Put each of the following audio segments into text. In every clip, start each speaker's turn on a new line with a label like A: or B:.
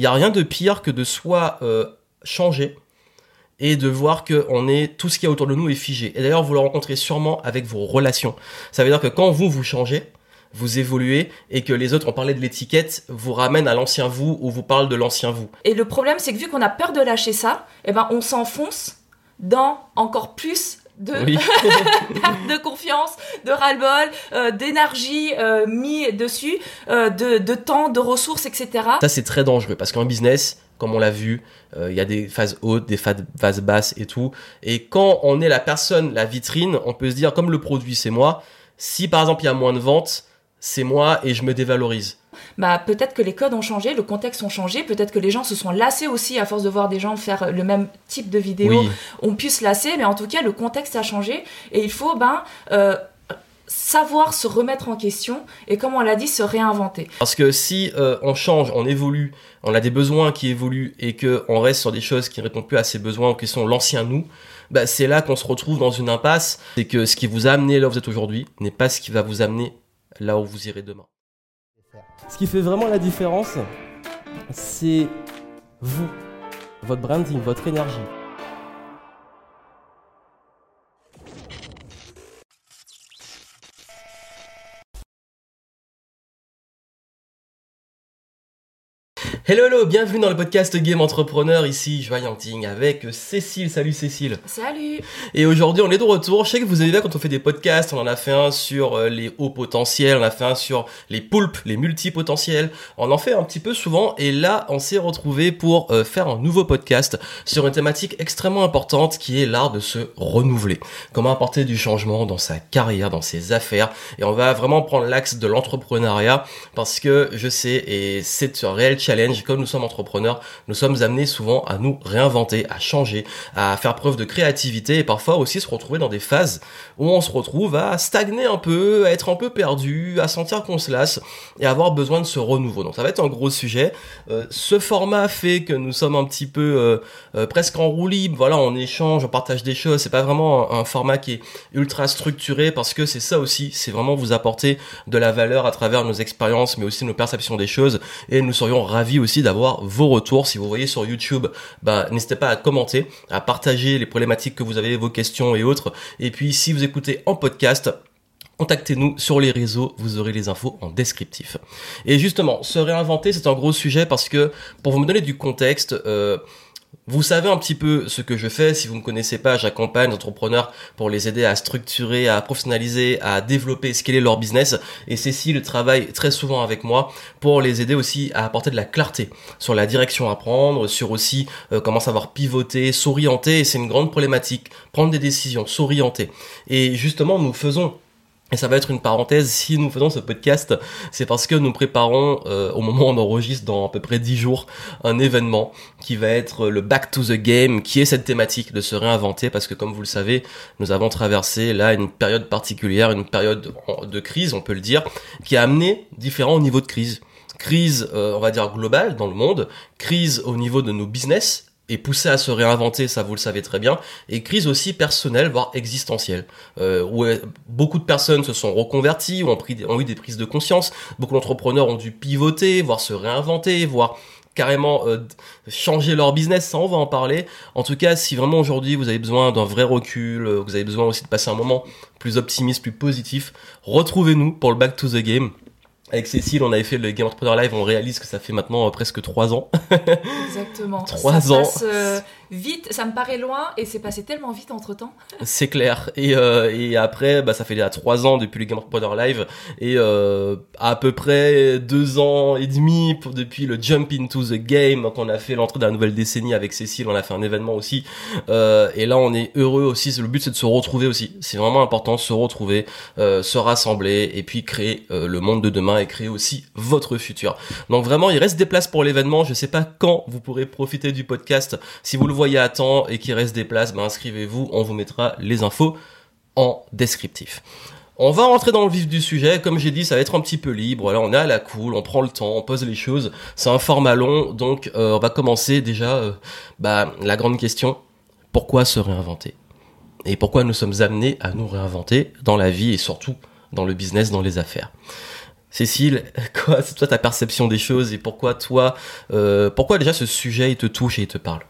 A: Il y a rien de pire que de soit euh, changer et de voir que on est tout ce qu'il y a autour de nous est figé. Et d'ailleurs, vous le rencontrez sûrement avec vos relations. Ça veut dire que quand vous vous changez, vous évoluez et que les autres, ont parlé de l'étiquette, vous ramènent à l'ancien vous ou vous parlent de l'ancien vous.
B: Et le problème, c'est que vu qu'on a peur de lâcher ça, eh ben, on s'enfonce dans encore plus de, de confiance, de ras-le-bol, euh, d'énergie euh, mis dessus, euh, de, de temps, de ressources, etc.
A: Ça, c'est très dangereux parce qu'en business, comme on l'a vu, il y a des phases hautes, des phases basses et tout. Et quand on est la personne, la vitrine, on peut se dire, comme le produit, c'est moi, si par exemple il y a moins de ventes, c'est moi et je me dévalorise.
B: Bah, peut-être que les codes ont changé, le contexte ont changé, peut-être que les gens se sont lassés aussi à force de voir des gens faire le même type de vidéo. On puisse se lasser, mais en tout cas, le contexte a changé et il faut ben, euh, savoir se remettre en question et, comme on l'a dit, se réinventer.
A: Parce que si euh, on change, on évolue, on a des besoins qui évoluent et qu'on reste sur des choses qui ne répondent plus à ces besoins ou qui sont l'ancien nous, bah, c'est là qu'on se retrouve dans une impasse. C'est que ce qui vous a amené là où vous êtes aujourd'hui n'est pas ce qui va vous amener là où vous irez demain.
C: Ce qui fait vraiment la différence, c'est vous, votre branding, votre énergie.
A: Hello, hello, bienvenue dans le podcast Game Entrepreneur, ici Joyanting avec Cécile. Salut Cécile.
B: Salut.
A: Et aujourd'hui on est de retour. Je sais que vous avez vu quand on fait des podcasts, on en a fait un sur euh, les hauts potentiels, on a fait un sur les poulpes, les multipotentiels. On en fait un petit peu souvent et là on s'est retrouvé pour euh, faire un nouveau podcast sur une thématique extrêmement importante qui est l'art de se renouveler. Comment apporter du changement dans sa carrière, dans ses affaires. Et on va vraiment prendre l'axe de l'entrepreneuriat parce que je sais et c'est un réel challenge comme nous sommes entrepreneurs, nous sommes amenés souvent à nous réinventer, à changer, à faire preuve de créativité et parfois aussi se retrouver dans des phases où on se retrouve à stagner un peu, à être un peu perdu, à sentir qu'on se lasse et avoir besoin de ce renouveau. Donc ça va être un gros sujet. Euh, ce format fait que nous sommes un petit peu euh, euh, presque en roue libre. Voilà, on échange, on partage des choses. C'est pas vraiment un, format qui est ultra structuré parce que c'est ça aussi. C'est vraiment vous apporter de la valeur à travers nos expériences, mais aussi nos perceptions des choses. Et nous serions ravis aussi d'avoir vos retours. Si vous voyez sur YouTube, bah, n'hésitez pas à commenter, à partager les problématiques que vous avez, vos questions et autres. Et puis, si vous écoutez en podcast, contactez-nous sur les réseaux, vous aurez les infos en descriptif. Et justement, se réinventer, c'est un gros sujet parce que, pour vous me donner du contexte, euh, vous savez un petit peu ce que je fais. Si vous ne me connaissez pas, j'accompagne les entrepreneurs pour les aider à structurer, à professionnaliser, à développer, scaler leur business. Et Cécile travaille très souvent avec moi pour les aider aussi à apporter de la clarté sur la direction à prendre, sur aussi euh, comment savoir pivoter, s'orienter. Et c'est une grande problématique. Prendre des décisions, s'orienter. Et justement, nous faisons et ça va être une parenthèse, si nous faisons ce podcast, c'est parce que nous préparons, euh, au moment où on enregistre dans à peu près 10 jours, un événement qui va être le Back to the Game, qui est cette thématique de se réinventer, parce que comme vous le savez, nous avons traversé là une période particulière, une période de crise, on peut le dire, qui a amené différents niveaux de crise. Crise, euh, on va dire, globale dans le monde, crise au niveau de nos business, et poussé à se réinventer, ça vous le savez très bien, et crise aussi personnelle, voire existentielle, euh, où euh, beaucoup de personnes se sont reconverties, ont, pris, ont eu des prises de conscience, beaucoup d'entrepreneurs ont dû pivoter, voire se réinventer, voire carrément euh, changer leur business, ça on va en parler. En tout cas, si vraiment aujourd'hui vous avez besoin d'un vrai recul, vous avez besoin aussi de passer un moment plus optimiste, plus positif, retrouvez-nous pour le Back to the Game. Avec Cécile, on avait fait le Game Entrepreneur Live, on réalise que ça fait maintenant euh, presque trois ans.
B: Exactement.
A: trois
B: ça
A: ans.
B: Passe, euh, vite, ça me paraît loin et c'est passé tellement vite entre temps.
A: C'est clair. Et, euh, et après, bah, ça fait déjà trois ans depuis le Game Entrepreneur Live et euh, à peu près deux ans et demi pour, depuis le Jump into the Game qu'on a fait l'entrée de la nouvelle décennie avec Cécile. On a fait un événement aussi. Euh, et là, on est heureux aussi. Le but, c'est de se retrouver aussi. C'est vraiment important, se retrouver, euh, se rassembler et puis créer euh, le monde de demain et créer aussi votre futur. Donc vraiment, il reste des places pour l'événement. Je sais pas quand vous pourrez profiter du podcast. Si vous le voyez à temps et qu'il reste des places, ben inscrivez-vous. On vous mettra les infos en descriptif. On va rentrer dans le vif du sujet. Comme j'ai dit, ça va être un petit peu libre. On est à la cool, on prend le temps, on pose les choses. C'est un format long, donc euh, on va commencer déjà. Euh, bah, la grande question pourquoi se réinventer? Et pourquoi nous sommes amenés à nous réinventer dans la vie et surtout dans le business, dans les affaires? Cécile, quoi, c'est toi ta perception des choses et pourquoi toi, euh, pourquoi déjà ce sujet il te touche et il te parle?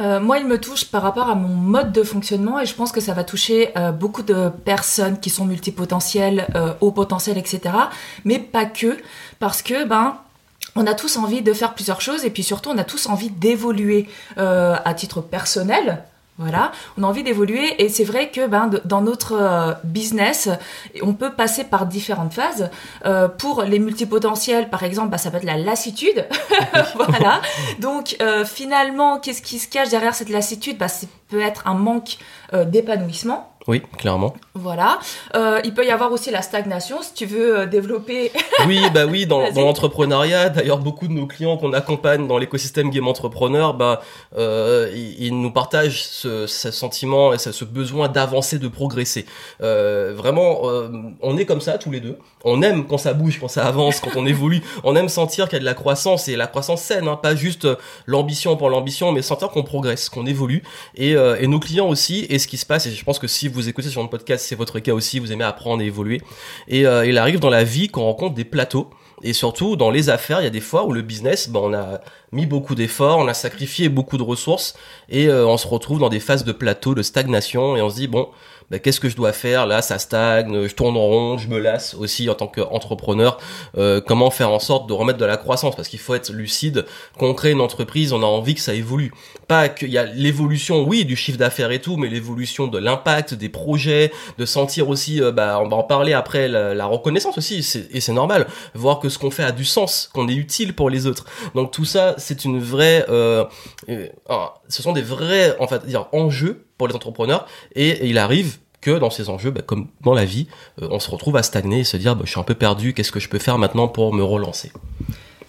B: Euh, moi, il me touche par rapport à mon mode de fonctionnement et je pense que ça va toucher euh, beaucoup de personnes qui sont multipotentielles, euh, haut potentiel, etc. Mais pas que, parce que ben on a tous envie de faire plusieurs choses et puis surtout on a tous envie d'évoluer à titre personnel voilà, on a envie d'évoluer et c'est vrai que ben, dans notre euh, business, on peut passer par différentes phases. Euh, pour les multipotentiels, par exemple, bah, ça peut être la lassitude. voilà. Donc euh, finalement, qu'est-ce qui se cache derrière cette lassitude? Bah, Ça peut être un manque d'épanouissement.
A: Oui, clairement.
B: Voilà. Euh, il peut y avoir aussi la stagnation, si tu veux euh, développer.
A: oui, bah oui, dans, l'entrepreneuriat. D'ailleurs, beaucoup de nos clients qu'on accompagne dans l'écosystème game entrepreneur, bah, euh, ils, nous partagent ce, sentiment et ce, besoin d'avancer, de progresser. vraiment, on est comme ça tous les deux. On aime quand ça bouge, quand ça avance, quand on évolue. On aime sentir qu'il y a de la croissance et la croissance saine, hein, pas juste l'ambition pour l'ambition, mais sentir qu'on progresse, qu'on évolue. Et, et nos clients aussi. Et ce qui se passe, et je pense que si vous écoutez sur le podcast, c'est votre cas aussi, vous aimez apprendre et évoluer. Et euh, il arrive dans la vie qu'on rencontre des plateaux. Et surtout, dans les affaires, il y a des fois où le business, ben, on a mis beaucoup d'efforts, on a sacrifié beaucoup de ressources, et euh, on se retrouve dans des phases de plateau, de stagnation, et on se dit, bon, bah, qu'est-ce que je dois faire? Là ça stagne je tourne en rond je me lasse aussi en tant qu'entrepreneur. Euh, comment faire en sorte de remettre de la croissance? Parce qu'il faut être lucide quand on crée une entreprise on a envie que ça évolue. Pas qu'il y a l'évolution oui du chiffre d'affaires et tout mais l'évolution de l'impact des projets de sentir aussi euh, bah on va en parler après la, reconnaissance aussi et c'est normal. Voir que ce qu'on fait a du sens qu'on est utile pour les autres. Donc tout ça c'est une vraie euh, euh ce sont des vrais en fait dire enjeux pour les entrepreneurs. Et, il arrive que dans ces enjeux, bah, comme dans la vie, euh, on se retrouve à stagner et se dire bah, je suis un peu perdu, qu'est-ce que je peux faire maintenant pour me relancer?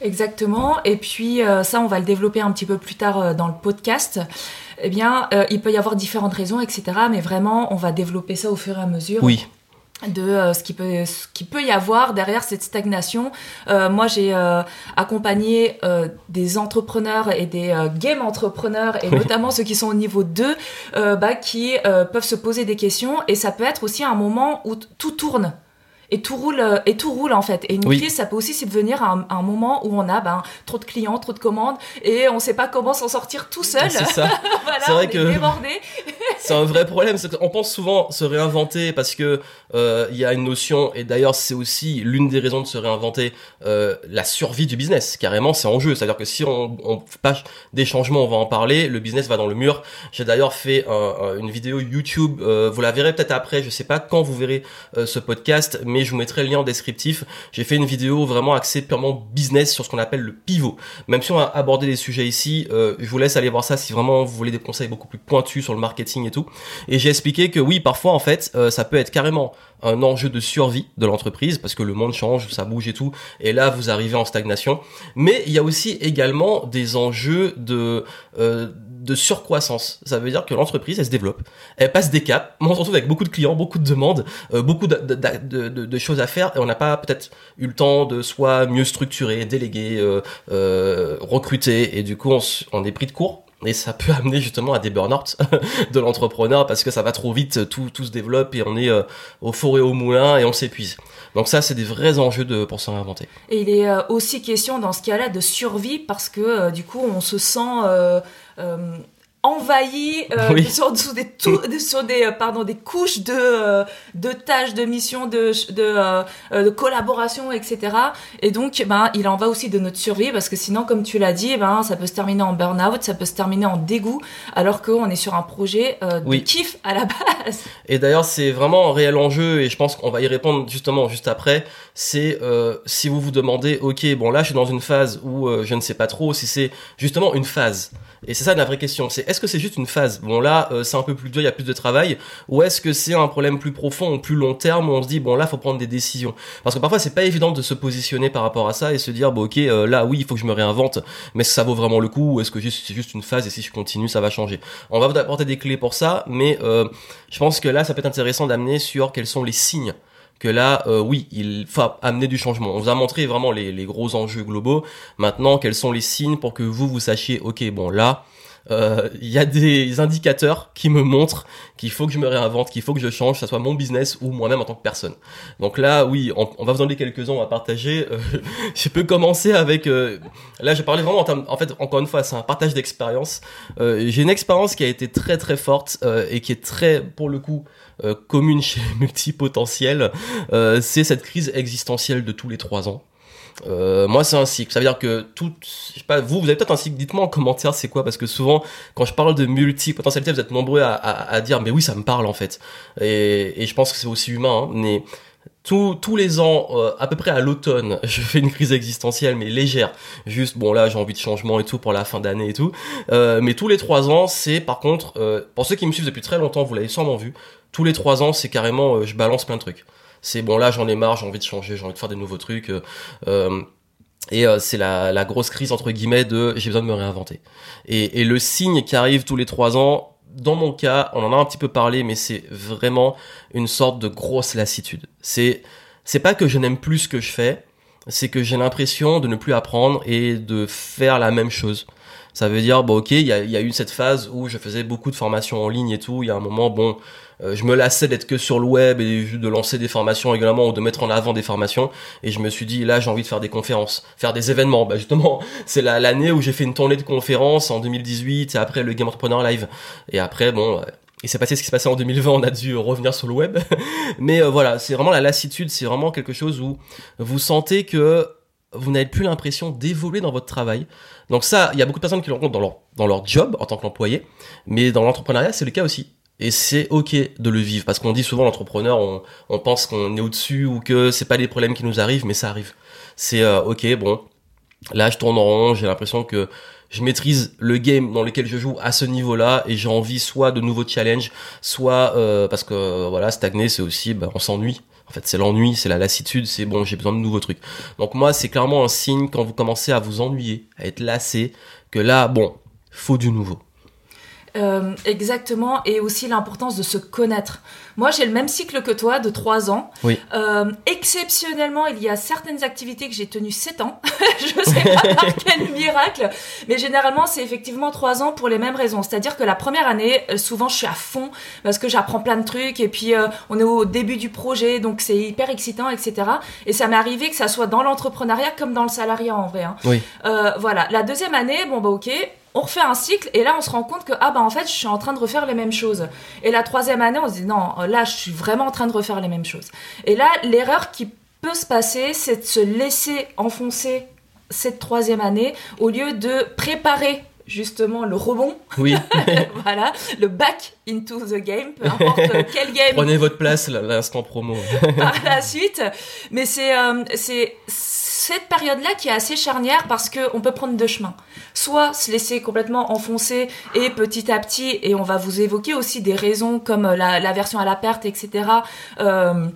B: Exactement. Et puis euh, ça, on va le développer un petit peu plus tard euh, dans le podcast. Eh bien, il peut y avoir différentes raisons, etc. Mais vraiment, on va développer ça au fur et à mesure.
A: Oui
B: de euh, ce qui peut ce qui peut y avoir derrière cette stagnation. Euh, moi, j'ai euh, accompagné des entrepreneurs et des game entrepreneurs et notamment ceux qui sont au niveau 2 bah, qui peuvent se poser des questions et ça peut être aussi un moment où tout tourne et tout roule euh, et tout roule en fait. Et une crise, ça peut aussi subvenir à un, moment où on a ben, trop de clients, trop de commandes et on sait pas comment s'en sortir tout seul.
A: C'est ça.
B: voilà, c'est vrai que
A: c'est un vrai problème. On pense souvent se réinventer parce que euh, il y a une notion et d'ailleurs c'est aussi l'une des raisons de se réinventer euh, la survie du business. Carrément, c'est en jeu. C'est-à-dire que si on, on pas des changements, on va en parler. Le business va dans le mur. J'ai d'ailleurs fait une vidéo YouTube. vous la verrez peut-être après. Je sais pas quand vous verrez ce podcast, mais je vous mettrai le lien en descriptif. J'ai fait une vidéo vraiment axée purement business sur ce qu'on appelle le pivot. Même si on a abordé des sujets ici, euh, je vous laisse aller voir ça si vraiment vous voulez des conseils beaucoup plus pointus sur le marketing et tout. Et j'ai expliqué que oui, parfois en fait, euh, ça peut être carrément un enjeu de survie de l'entreprise parce que le monde change, ça bouge et tout. Et là, vous arrivez en stagnation. Mais il y a aussi également des enjeux de euh, de surcroissance. Ça veut dire que l'entreprise, elle se développe, elle passe des caps. On se retrouve avec beaucoup de clients, beaucoup de demandes, euh, beaucoup de, de, de, choses à faire, et on n'a pas peut-être eu le temps de soit mieux structurer, déléguer, euh, euh, recruter, et du coup, on, on est pris de court et ça peut amener justement à des burn-out de l'entrepreneur parce que ça va trop vite, tout, tout se développe et on est euh, au four et au moulin et on s'épuise. Donc ça, c'est des vrais enjeux de, pour s'en réinventer.
B: Et il est euh, aussi question dans ce cas-là de survie parce que euh, du coup, on se sent euh, envahi euh, sur, des, sur des euh, pardon des couches de euh, de tâches de missions de de, de collaboration etc et donc ben il en va aussi de notre survie parce que sinon comme tu l'as dit ben ça peut se terminer en burn-out ça peut se terminer en dégoût alors qu'on est sur un projet de kiff à la base.
A: Et d'ailleurs c'est vraiment un réel enjeu et je pense qu'on va y répondre justement juste après. C'est si vous vous demandez ok bon là je suis dans une phase où je ne sais pas trop si c'est justement une phase. Et c'est ça la vraie question. C'est est-ce que c'est juste une phase? Bon là, euh, c'est un peu plus dur, il y a plus de travail. Ou est-ce que c'est un problème plus profond, plus long terme où on se dit bon là, faut prendre des décisions? Parce que parfois c'est pas évident de se positionner par rapport à ça et se dire bon ok euh, là oui il faut que je me réinvente, mais ça vaut vraiment le coup ou est-ce que c'est juste une phase et si je continue ça va changer? On va vous apporter des clés pour ça, mais euh, je pense que là ça peut être intéressant d'amener sur quels sont les signes que là, euh, oui, il faut amener du changement. On vous a montré vraiment les, gros enjeux globaux. Maintenant, quels sont les signes pour que vous, vous sachiez, ok, bon là, euh, il y a des indicateurs qui me montrent qu'il faut que je me réinvente, qu'il faut que je change, que ce soit mon business ou moi-même en tant que personne. Donc là, oui, on, va vous en donner quelques-uns à partager. Euh, je peux commencer avec... Euh, là, je parlais vraiment en termes... En fait, encore une fois, c'est un partage d'expérience. J'ai une expérience qui a été très très forte et qui est très, pour le coup, commune chez les multipotentiels. c'est cette crise existentielle de tous les trois ans. Euh, moi, c'est un cycle. Ça veut dire que tout, je sais pas, vous, vous avez peut-être un cycle. Dites-moi en commentaire, c'est quoi? Parce que souvent, quand je parle de multi-potentialité, vous êtes nombreux à, dire, mais oui, ça me parle en fait. Et, je pense que c'est aussi humain. Hein, mais tous, les ans, euh, à peu près à l'automne, je fais une crise existentielle, mais légère. Juste, bon là, j'ai envie de changement et tout pour la fin d'année et tout. Euh, mais tous les trois ans, c'est par contre, euh, pour ceux qui me suivent depuis très longtemps, vous l'avez sûrement vu. Tous les trois ans, c'est carrément, je balance plein de trucs c'est bon là j'en ai marre, j'ai envie de changer, j'ai envie de faire des nouveaux trucs. Euh, euh, et euh, c'est la, la, grosse crise entre guillemets de j'ai besoin de me réinventer. Et, et, le signe qui arrive tous les trois ans, dans mon cas, on en a un petit peu parlé, mais c'est vraiment une sorte de grosse lassitude. C'est c'est pas que je n'aime plus ce que je fais, c'est que j'ai l'impression de ne plus apprendre et de faire la même chose. Ça veut dire, bon ok, il y a, y a eu cette phase où je faisais beaucoup de formations en ligne et tout, il y a un moment, bon, euh, je me lassais d'être que sur le web et de lancer des formations régulièrement ou de mettre en avant des formations. Et je me suis dit, là, j'ai envie de faire des conférences, faire des événements. Bah justement, c'est l'année où j'ai fait une tournée de conférences en 2018 et après le Game Entrepreneur Live. Et après, bon, il s'est passé ce qui s'est passé en 2020, on a dû revenir sur le web. Mais euh, voilà, c'est vraiment la lassitude, c'est vraiment quelque chose où vous sentez que vous n'avez plus l'impression d'évoluer dans votre travail. Donc ça, il y a beaucoup de personnes qui le rencontrent dans leur, dans leur job en tant qu'employé, mais dans l'entrepreneuriat, c'est le cas aussi. Et c'est ok de le vivre parce qu'on dit souvent l'entrepreneur, on, pense qu'on est au-dessus ou que c'est pas des problèmes qui nous arrivent, mais ça arrive. C'est euh, ok, bon, là je tourne en rond, j'ai l'impression que je maîtrise le game dans lequel je joue à ce niveau-là et j'ai envie soit de nouveaux challenges, soit euh, parce que voilà stagner c'est aussi bah, on s'ennuie. En fait, c'est l'ennui, c'est la lassitude, c'est bon, j'ai besoin de nouveaux trucs. Donc moi, c'est clairement un signe quand vous commencez à vous ennuyer, à être lassé, que là, bon, faut du nouveau.
B: Euh, exactement, et aussi l'importance de se connaître. Moi, j'ai le même cycle que toi, de 3 ans.
A: Oui.
B: Euh, exceptionnellement, il y a certaines activités que j'ai tenues 7 ans. je sais pas par quel miracle, mais généralement, c'est effectivement 3 ans pour les mêmes raisons. C'est-à-dire que la première année, euh, souvent, je suis à fond parce que j'apprends plein de trucs et puis on est au début du projet, donc c'est hyper excitant, etc. Et ça m'est arrivé que ça soit dans l'entrepreneuriat comme dans le salariat en vrai. Hein.
A: Oui.
B: voilà. La deuxième année, bon bah ok, on refait un cycle et là on se rend compte que ah bah en fait je suis en train de refaire les mêmes choses. Et la troisième année on se dit non là je suis vraiment en train de refaire les mêmes choses. Et là l'erreur qui peut se passer c'est de se laisser enfoncer cette troisième année au lieu de préparer justement le rebond.
A: Oui.
B: voilà, le back into the game, peu importe quel game.
A: Prenez votre place, l'instant promo.
B: par la suite. Mais c'est euh, c'est cette période-là qui est assez charnière parce qu'on peut prendre deux chemins. Soit se laisser complètement enfoncer et petit à petit, et on va vous évoquer aussi des raisons comme la, version à la perte, etc. Euh,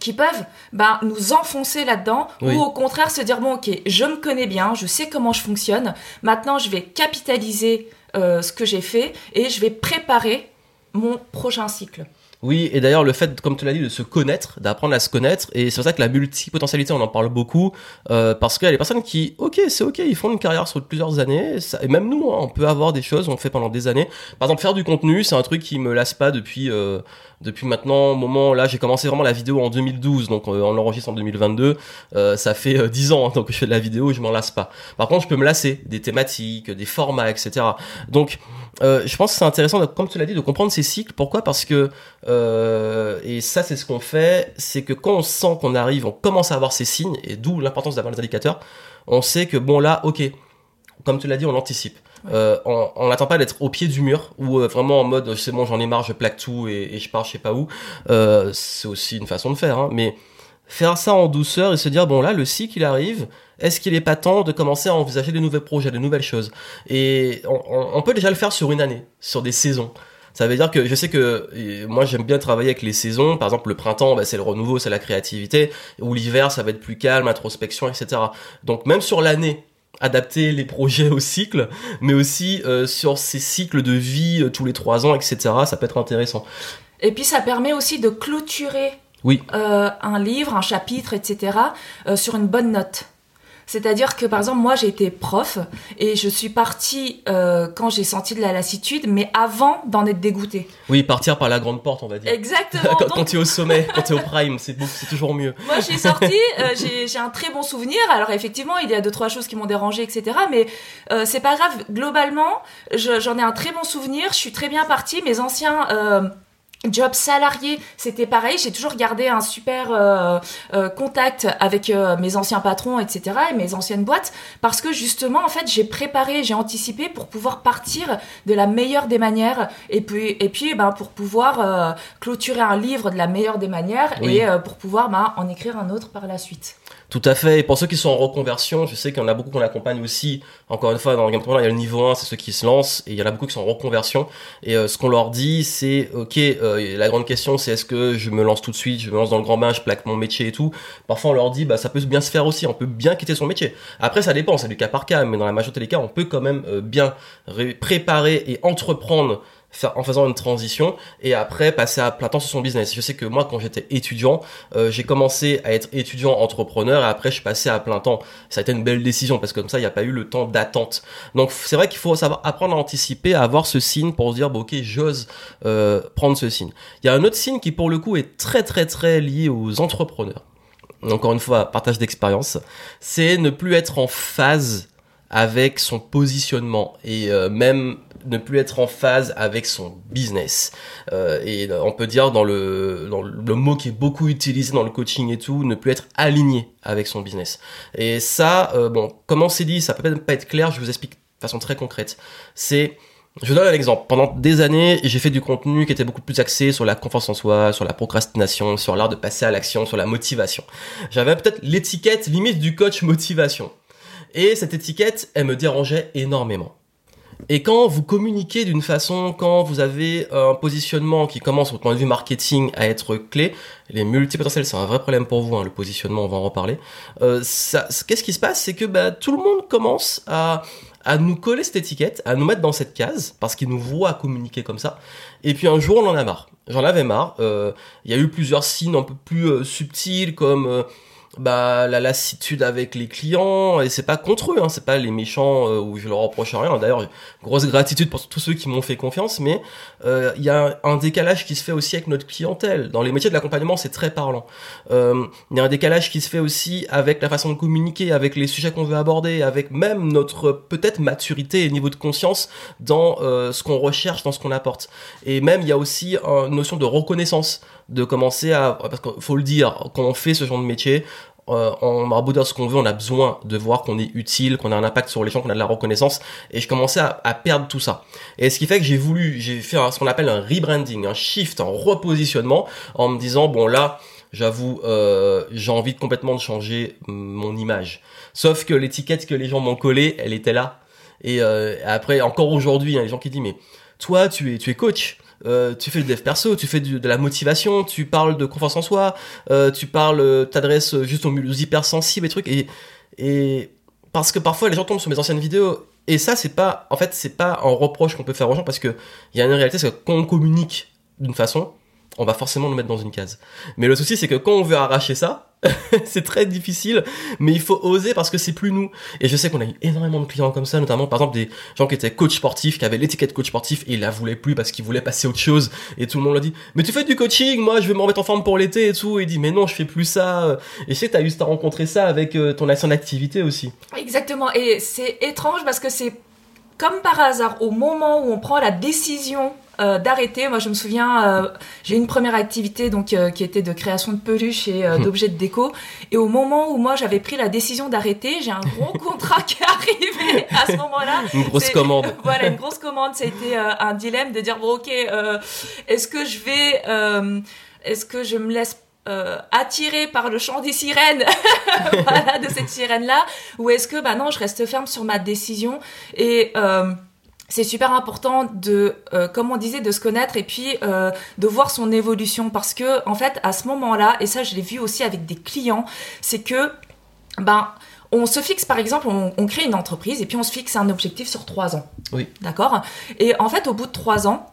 B: qui peuvent ben, nous enfoncer là-dedans ou au contraire se dire bon ok je me connais bien je sais comment je fonctionne maintenant je vais capitaliser euh, ce que j'ai fait et je vais préparer mon prochain cycle
A: oui, et d'ailleurs le fait, comme tu l'as dit, de se connaître, d'apprendre à se connaître, et c'est pour ça que la multipotentialité, on en parle beaucoup, euh, parce qu'il y a des personnes qui, ok, c'est ok, ils font une carrière sur plusieurs années, ça, et même nous, hein, on peut avoir des choses, on fait pendant des années. Par exemple, faire du contenu, c'est un truc qui me lasse pas depuis euh, depuis maintenant, moment là, j'ai commencé vraiment la vidéo en 2012, donc euh, on l'enregistre en 2022, euh, ça fait euh, 10 ans hein, donc je fais de la vidéo, je m'en lasse pas. Par contre, je peux me lasser des thématiques, des formats, etc. Donc, euh, je pense que c'est intéressant, comme tu l'as dit, de comprendre ces cycles. Pourquoi? Parce que et ça, c'est ce qu'on fait, c'est que quand on sent qu'on arrive, on commence à avoir ces signes, et d'où l'importance d'avoir les indicateurs. On sait que bon là, ok, comme tu l'as dit, on anticipe. Euh, on n'attend pas d'être au pied du mur ou euh, vraiment en mode c'est bon j'en ai marre je plaque tout et, je pars je sais pas où euh, c'est aussi une façon de faire hein. mais faire ça en douceur et se dire bon là le cycle il arrive est-ce qu'il est pas temps de commencer à envisager de nouveaux projets de nouvelles choses? Et on, peut déjà le faire sur une année sur des saisons ça veut dire que je sais que moi j'aime bien travailler avec les saisons. Par exemple, le printemps, bah, c'est le renouveau, c'est la créativité. Ou l'hiver, ça va être plus calme, introspection, etc. Donc même sur l'année, adapter les projets au cycle, mais aussi euh, sur ces cycles de vie euh, tous les trois ans, etc. Ça peut être intéressant.
B: Et puis ça permet aussi de clôturer
A: oui.
B: Euh, un livre, un chapitre, etc. sur une bonne note. C'est-à-dire que par exemple moi j'ai été prof et je suis partie euh, quand j'ai senti de la lassitude, mais avant d'en être dégoûtée.
A: Oui, partir par la grande porte, on va dire.
B: Exactement.
A: quand, tu es au sommet, quand tu es au prime, c'est toujours mieux.
B: Moi j'ai sorti, euh, j'ai un très bon souvenir. Alors effectivement il y a deux trois choses qui m'ont dérangé, etc. Mais euh, c'est pas grave. Globalement, j'en ai un très bon souvenir. Je suis très bien partie. Mes anciens Job salarié, c'était pareil. J'ai toujours gardé un super euh, euh, contact avec euh, mes anciens patrons, etc. et mes anciennes boîtes, parce que justement, en fait, j'ai préparé, j'ai anticipé pour pouvoir partir de la meilleure des manières, et puis, et puis, ben, pour pouvoir clôturer un livre de la meilleure des manières et pour pouvoir ben, en écrire un autre par la suite.
A: Tout à fait. Et pour ceux qui sont en reconversion, je sais qu'il y en a beaucoup qu'on accompagne aussi. Encore une fois, dans le Game il y a le niveau 1, c'est ceux qui se lancent, et il y en a beaucoup qui sont en reconversion. Et ce qu'on leur dit, c'est, ok, euh, la grande question, c'est est-ce que je me lance tout de suite, je me lance dans le grand bain, je plaque mon métier et tout. Parfois, on leur dit, bah, ça peut bien se faire aussi, on peut bien quitter son métier. Après, ça dépend, c'est du cas par cas, mais dans la majorité des cas, on peut quand même euh, bien préparer et entreprendre en faisant une transition et après passer à plein temps sur son business. Je sais que moi, quand j'étais étudiant, euh, j'ai commencé à être étudiant entrepreneur et après je suis passé à plein temps. Ça a été une belle décision parce que comme ça, il n'y a pas eu le temps d'attente. Donc c'est vrai qu'il faut savoir apprendre à anticiper, à avoir ce signe pour se dire, bon, ok, j'ose euh, prendre ce signe. Il y a un autre signe qui pour le coup est très très très lié aux entrepreneurs. Encore une fois, partage d'expérience, c'est ne plus être en phase avec son positionnement et euh, même ne plus être en phase avec son business. Euh, et on peut dire dans le, dans le mot qui est beaucoup utilisé dans le coaching et tout, ne plus être aligné avec son business. Et ça, euh, bon, comment c'est dit, ça peut peut-être pas être clair, je vous explique de façon très concrète. C'est je donne un exemple. Pendant des années, j'ai fait du contenu qui était beaucoup plus axé sur la confiance en soi, sur la procrastination, sur l'art de passer à l'action, sur la motivation. J'avais peut-être l'étiquette limite du coach motivation. Et cette étiquette, elle me dérangeait énormément. Et quand vous communiquez d'une façon, quand vous avez un positionnement qui commence au point de vue marketing à être clé, les multipotentiels c'est un vrai problème pour vous, hein, le positionnement, on va en reparler. Euh, Qu'est-ce qui se passe? C'est que bah, tout le monde commence à, à nous coller cette étiquette, à nous mettre dans cette case, parce qu'ils nous voient communiquer comme ça. Et puis un jour, on en a marre. J'en avais marre. Euh, il y a eu plusieurs signes un peu plus euh, subtils, comme... Euh, bah la lassitude avec les clients et c'est pas contre eux hein, c'est pas les méchants euh, où je leur reproche rien. D'ailleurs grosse gratitude pour tous ceux qui m'ont fait confiance mais euh, il y a un décalage qui se fait aussi avec notre clientèle. Dans les métiers de l'accompagnement c'est très parlant. Euh, il y a un décalage qui se fait aussi avec la façon de communiquer avec les sujets qu'on veut aborder avec même notre peut-être maturité et niveau de conscience dans ce qu'on recherche dans ce qu'on apporte. Et même il y a aussi une notion de reconnaissance de commencer à parce qu'il faut le dire quand on fait ce genre de métier euh, beau dire ce qu'on veut, on a besoin de voir qu'on est utile, qu'on a un impact sur les gens, qu'on a de la reconnaissance. Et je commençais à, perdre tout ça. Et ce qui fait que j'ai voulu, j'ai fait ce qu'on appelle un rebranding, un shift, un repositionnement, en me disant bon là, j'avoue, euh, j'ai envie de complètement de changer mon image. Sauf que l'étiquette que les gens m'ont collée, elle était là. Et euh, après, encore aujourd'hui, a des gens qui disent mais toi, tu es, tu es coach. Euh, tu fais le dev perso, tu fais de la motivation, tu parles de confiance en soi, euh, tu parles, euh, t'adresses juste aux, hypersensibles et trucs. Et, et parce que parfois les gens tombent sur mes anciennes vidéos et ça c'est pas, en fait c'est pas un reproche qu'on peut faire aux gens parce que il y a une réalité, c'est que quand on communique d'une façon, on va forcément nous mettre dans une case. Mais le souci c'est que quand on veut arracher ça, c'est très difficile, mais il faut oser parce que c'est plus nous. Et je sais qu'on a eu énormément de clients comme ça, notamment par exemple des gens qui étaient coach sportifs, qui avaient l'étiquette coach sportif et ils la voulaient plus parce qu'ils voulaient passer autre chose. Et tout le monde leur dit, mais tu fais du coaching, moi je vais me remettre en forme pour l'été et tout. Et il dit, mais non, je fais plus ça. Et je sais que t'as eu, t'as rencontré ça avec euh, ton action d'activité aussi.
B: Exactement. Et c'est étrange parce que c'est comme par hasard, au moment où on prend la décision euh, d'arrêter. Moi, je me souviens, euh, j'ai une première activité donc euh, qui était de création de peluches et hum. d'objets de déco. Et au moment où moi j'avais pris la décision d'arrêter, j'ai un gros contrat qui est arrivé à ce moment-là.
A: Une grosse commande.
B: voilà, une grosse commande. Été un dilemme de dire bon, ok, est-ce que je vais, est-ce que je me laisse attirer par le chant des sirènes? Voilà, de cette sirène là ou est-ce que bah non je reste ferme sur ma décision et c'est super important de, euh, comme on disait, de se connaître et puis euh, de voir son évolution parce que en fait, à ce moment-là, et ça je l'ai vu aussi avec des clients, c'est que ben on se fixe par exemple, on, crée une entreprise et puis on se fixe un objectif sur trois ans.
A: Oui.
B: D'accord? Et en fait, au bout de trois ans,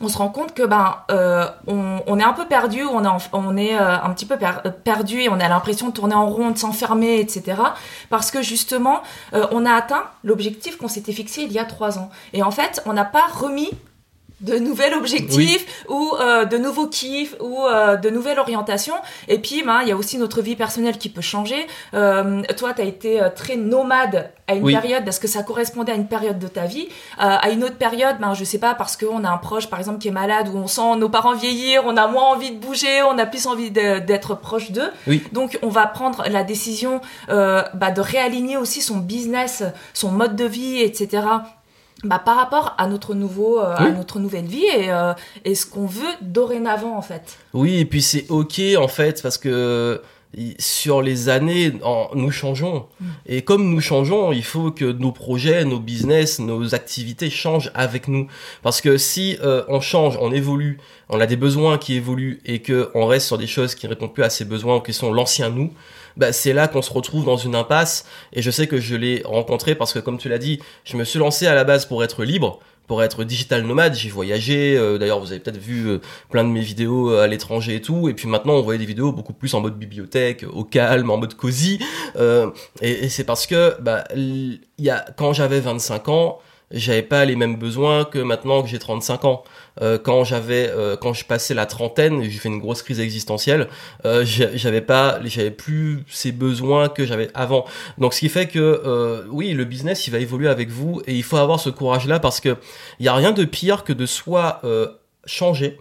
B: on se rend compte que ben euh, on, est un peu perdu, on est on est euh, un petit peu perdu et on a l'impression de tourner en rond, de s'enfermer, etc. Parce que justement, on a atteint l'objectif qu'on s'était fixé il y a trois ans. Et en fait, on n'a pas remis de nouveaux objectifs ou euh, de nouveaux kiffs ou euh, de nouvelles orientations. Et puis ben il y a aussi notre vie personnelle qui peut changer. Euh, toi tu as été très nomade à une période parce que ça correspondait à une période de ta vie. À une autre période ben je sais pas parce qu'on a un proche par exemple qui est malade ou on sent nos parents vieillir on a moins envie de bouger on a plus envie d'être proche d'eux. Donc on va prendre la décision bah, de réaligner aussi son business son mode de vie etc bah, par rapport à notre nouveau euh, à notre nouvelle vie et, euh, et ce qu'on veut dorénavant en fait.
A: Oui et puis c'est ok en fait parce que sur les années nous changeons mm. et comme nous changeons il faut que nos projets nos business nos activités changent avec nous parce que si euh, on change on évolue on a des besoins qui évoluent et que on reste sur des choses qui répondent plus à ces besoins ou qui sont l'ancien nous bah, c'est là qu'on se retrouve dans une impasse. Et je sais que je l'ai rencontré parce que, comme tu l'as dit, je me suis lancé à la base pour être libre pour être digital nomade, j'ai voyagé. Euh, d'ailleurs, vous avez peut-être vu euh, plein de mes vidéos euh, à l'étranger et tout. Et puis maintenant, on voyait des vidéos beaucoup plus en mode bibliothèque, au calme, en mode cosy. et, et c'est parce que, bah, y a quand j'avais 25 ans, j'avais pas les mêmes besoins que maintenant que j'ai 35 ans. Euh, quand j'avais, euh, quand je passais la trentaine, j'ai fait une grosse crise existentielle. Euh, j'avais pas, j'avais plus ces besoins que j'avais avant. Donc, ce qui fait que, euh, oui, le business, il va évoluer avec vous et il faut avoir ce courage-là parce que il y a rien de pire que de soit changer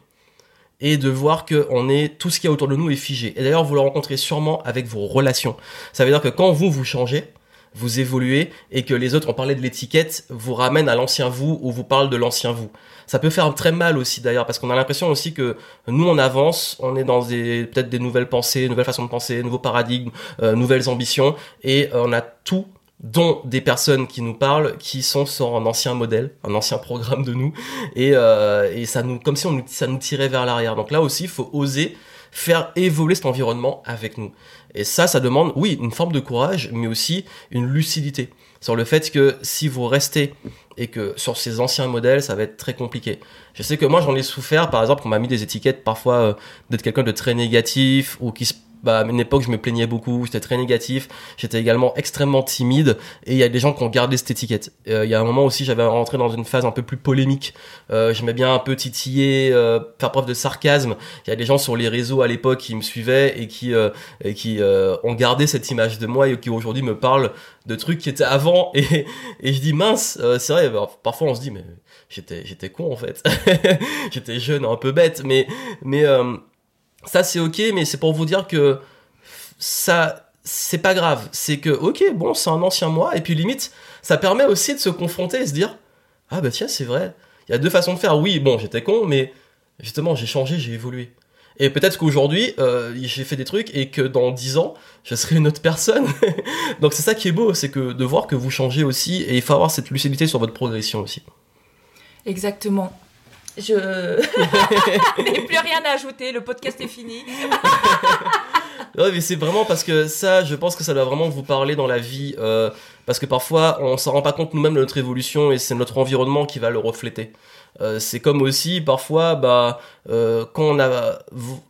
A: et de voir que on est tout ce qu'il y a autour de nous est figé. Et d'ailleurs, vous le rencontrez sûrement avec vos relations. Ça veut dire que quand vous vous changez, vous évoluez et que les autres, on parlait de l'étiquette, vous ramènent à l'ancien vous ou vous parlent de l'ancien vous. Ça peut faire très mal aussi d'ailleurs parce qu'on a l'impression aussi que nous on avance, on est dans des peut-être des nouvelles pensées, nouvelles façons de penser, nouveaux paradigmes, euh, nouvelles ambitions et euh, on a tout dont des personnes qui nous parlent qui sont sur un ancien modèle, un ancien programme de nous et, euh, et ça nous comme si on ça nous tirait vers l'arrière. Donc là aussi, il faut oser faire évoluer cet environnement avec nous. Et ça, ça demande, oui, une forme de courage, mais aussi une lucidité sur le fait que si vous restez et que sur ces anciens modèles, ça va être très compliqué. Je sais que moi, j'en ai souffert, par exemple, on m'a mis des étiquettes parfois euh, d'être quelqu'un de très négatif ou qui se bah, à une époque, je me plaignais beaucoup, j'étais très négatif, j'étais également extrêmement timide, et il y a des gens qui ont gardé cette étiquette. Euh, il y a un moment aussi, j'avais rentré dans une phase un peu plus polémique. Euh, J'aimais bien un peu titiller, euh, faire preuve de sarcasme. Il y a des gens sur les réseaux à l'époque qui me suivaient et qui euh, et qui euh, ont gardé cette image de moi et qui aujourd'hui me parlent de trucs qui étaient avant. Et, et je dis mince, c'est vrai. parfois, on se dit mais j'étais j'étais con en fait, j'étais jeune, un peu bête, mais mais ça c'est ok, mais c'est pour vous dire que ça, c'est pas grave. C'est que, ok, bon, c'est un ancien moi, et puis limite, ça permet aussi de se confronter et se dire, ah bah tiens, c'est vrai. Il y a deux façons de faire. Oui, bon, j'étais con, mais justement, j'ai changé, j'ai évolué. Et peut-être qu'aujourd'hui, euh, j'ai fait des trucs et que dans dix ans, je serai une autre personne. Donc c'est ça qui est beau, c'est que de voir que vous changez aussi et il faut avoir cette lucidité sur votre progression aussi.
B: Exactement. Je n'ai plus rien à ajouter, le podcast est fini.
A: ouais, mais c'est vraiment parce que ça, je pense que ça doit vraiment vous parler dans la vie. Euh, parce que parfois, on s'en rend pas compte nous-mêmes de notre évolution et c'est notre environnement qui va le refléter. Euh, c'est comme aussi parfois bah euh, quand on a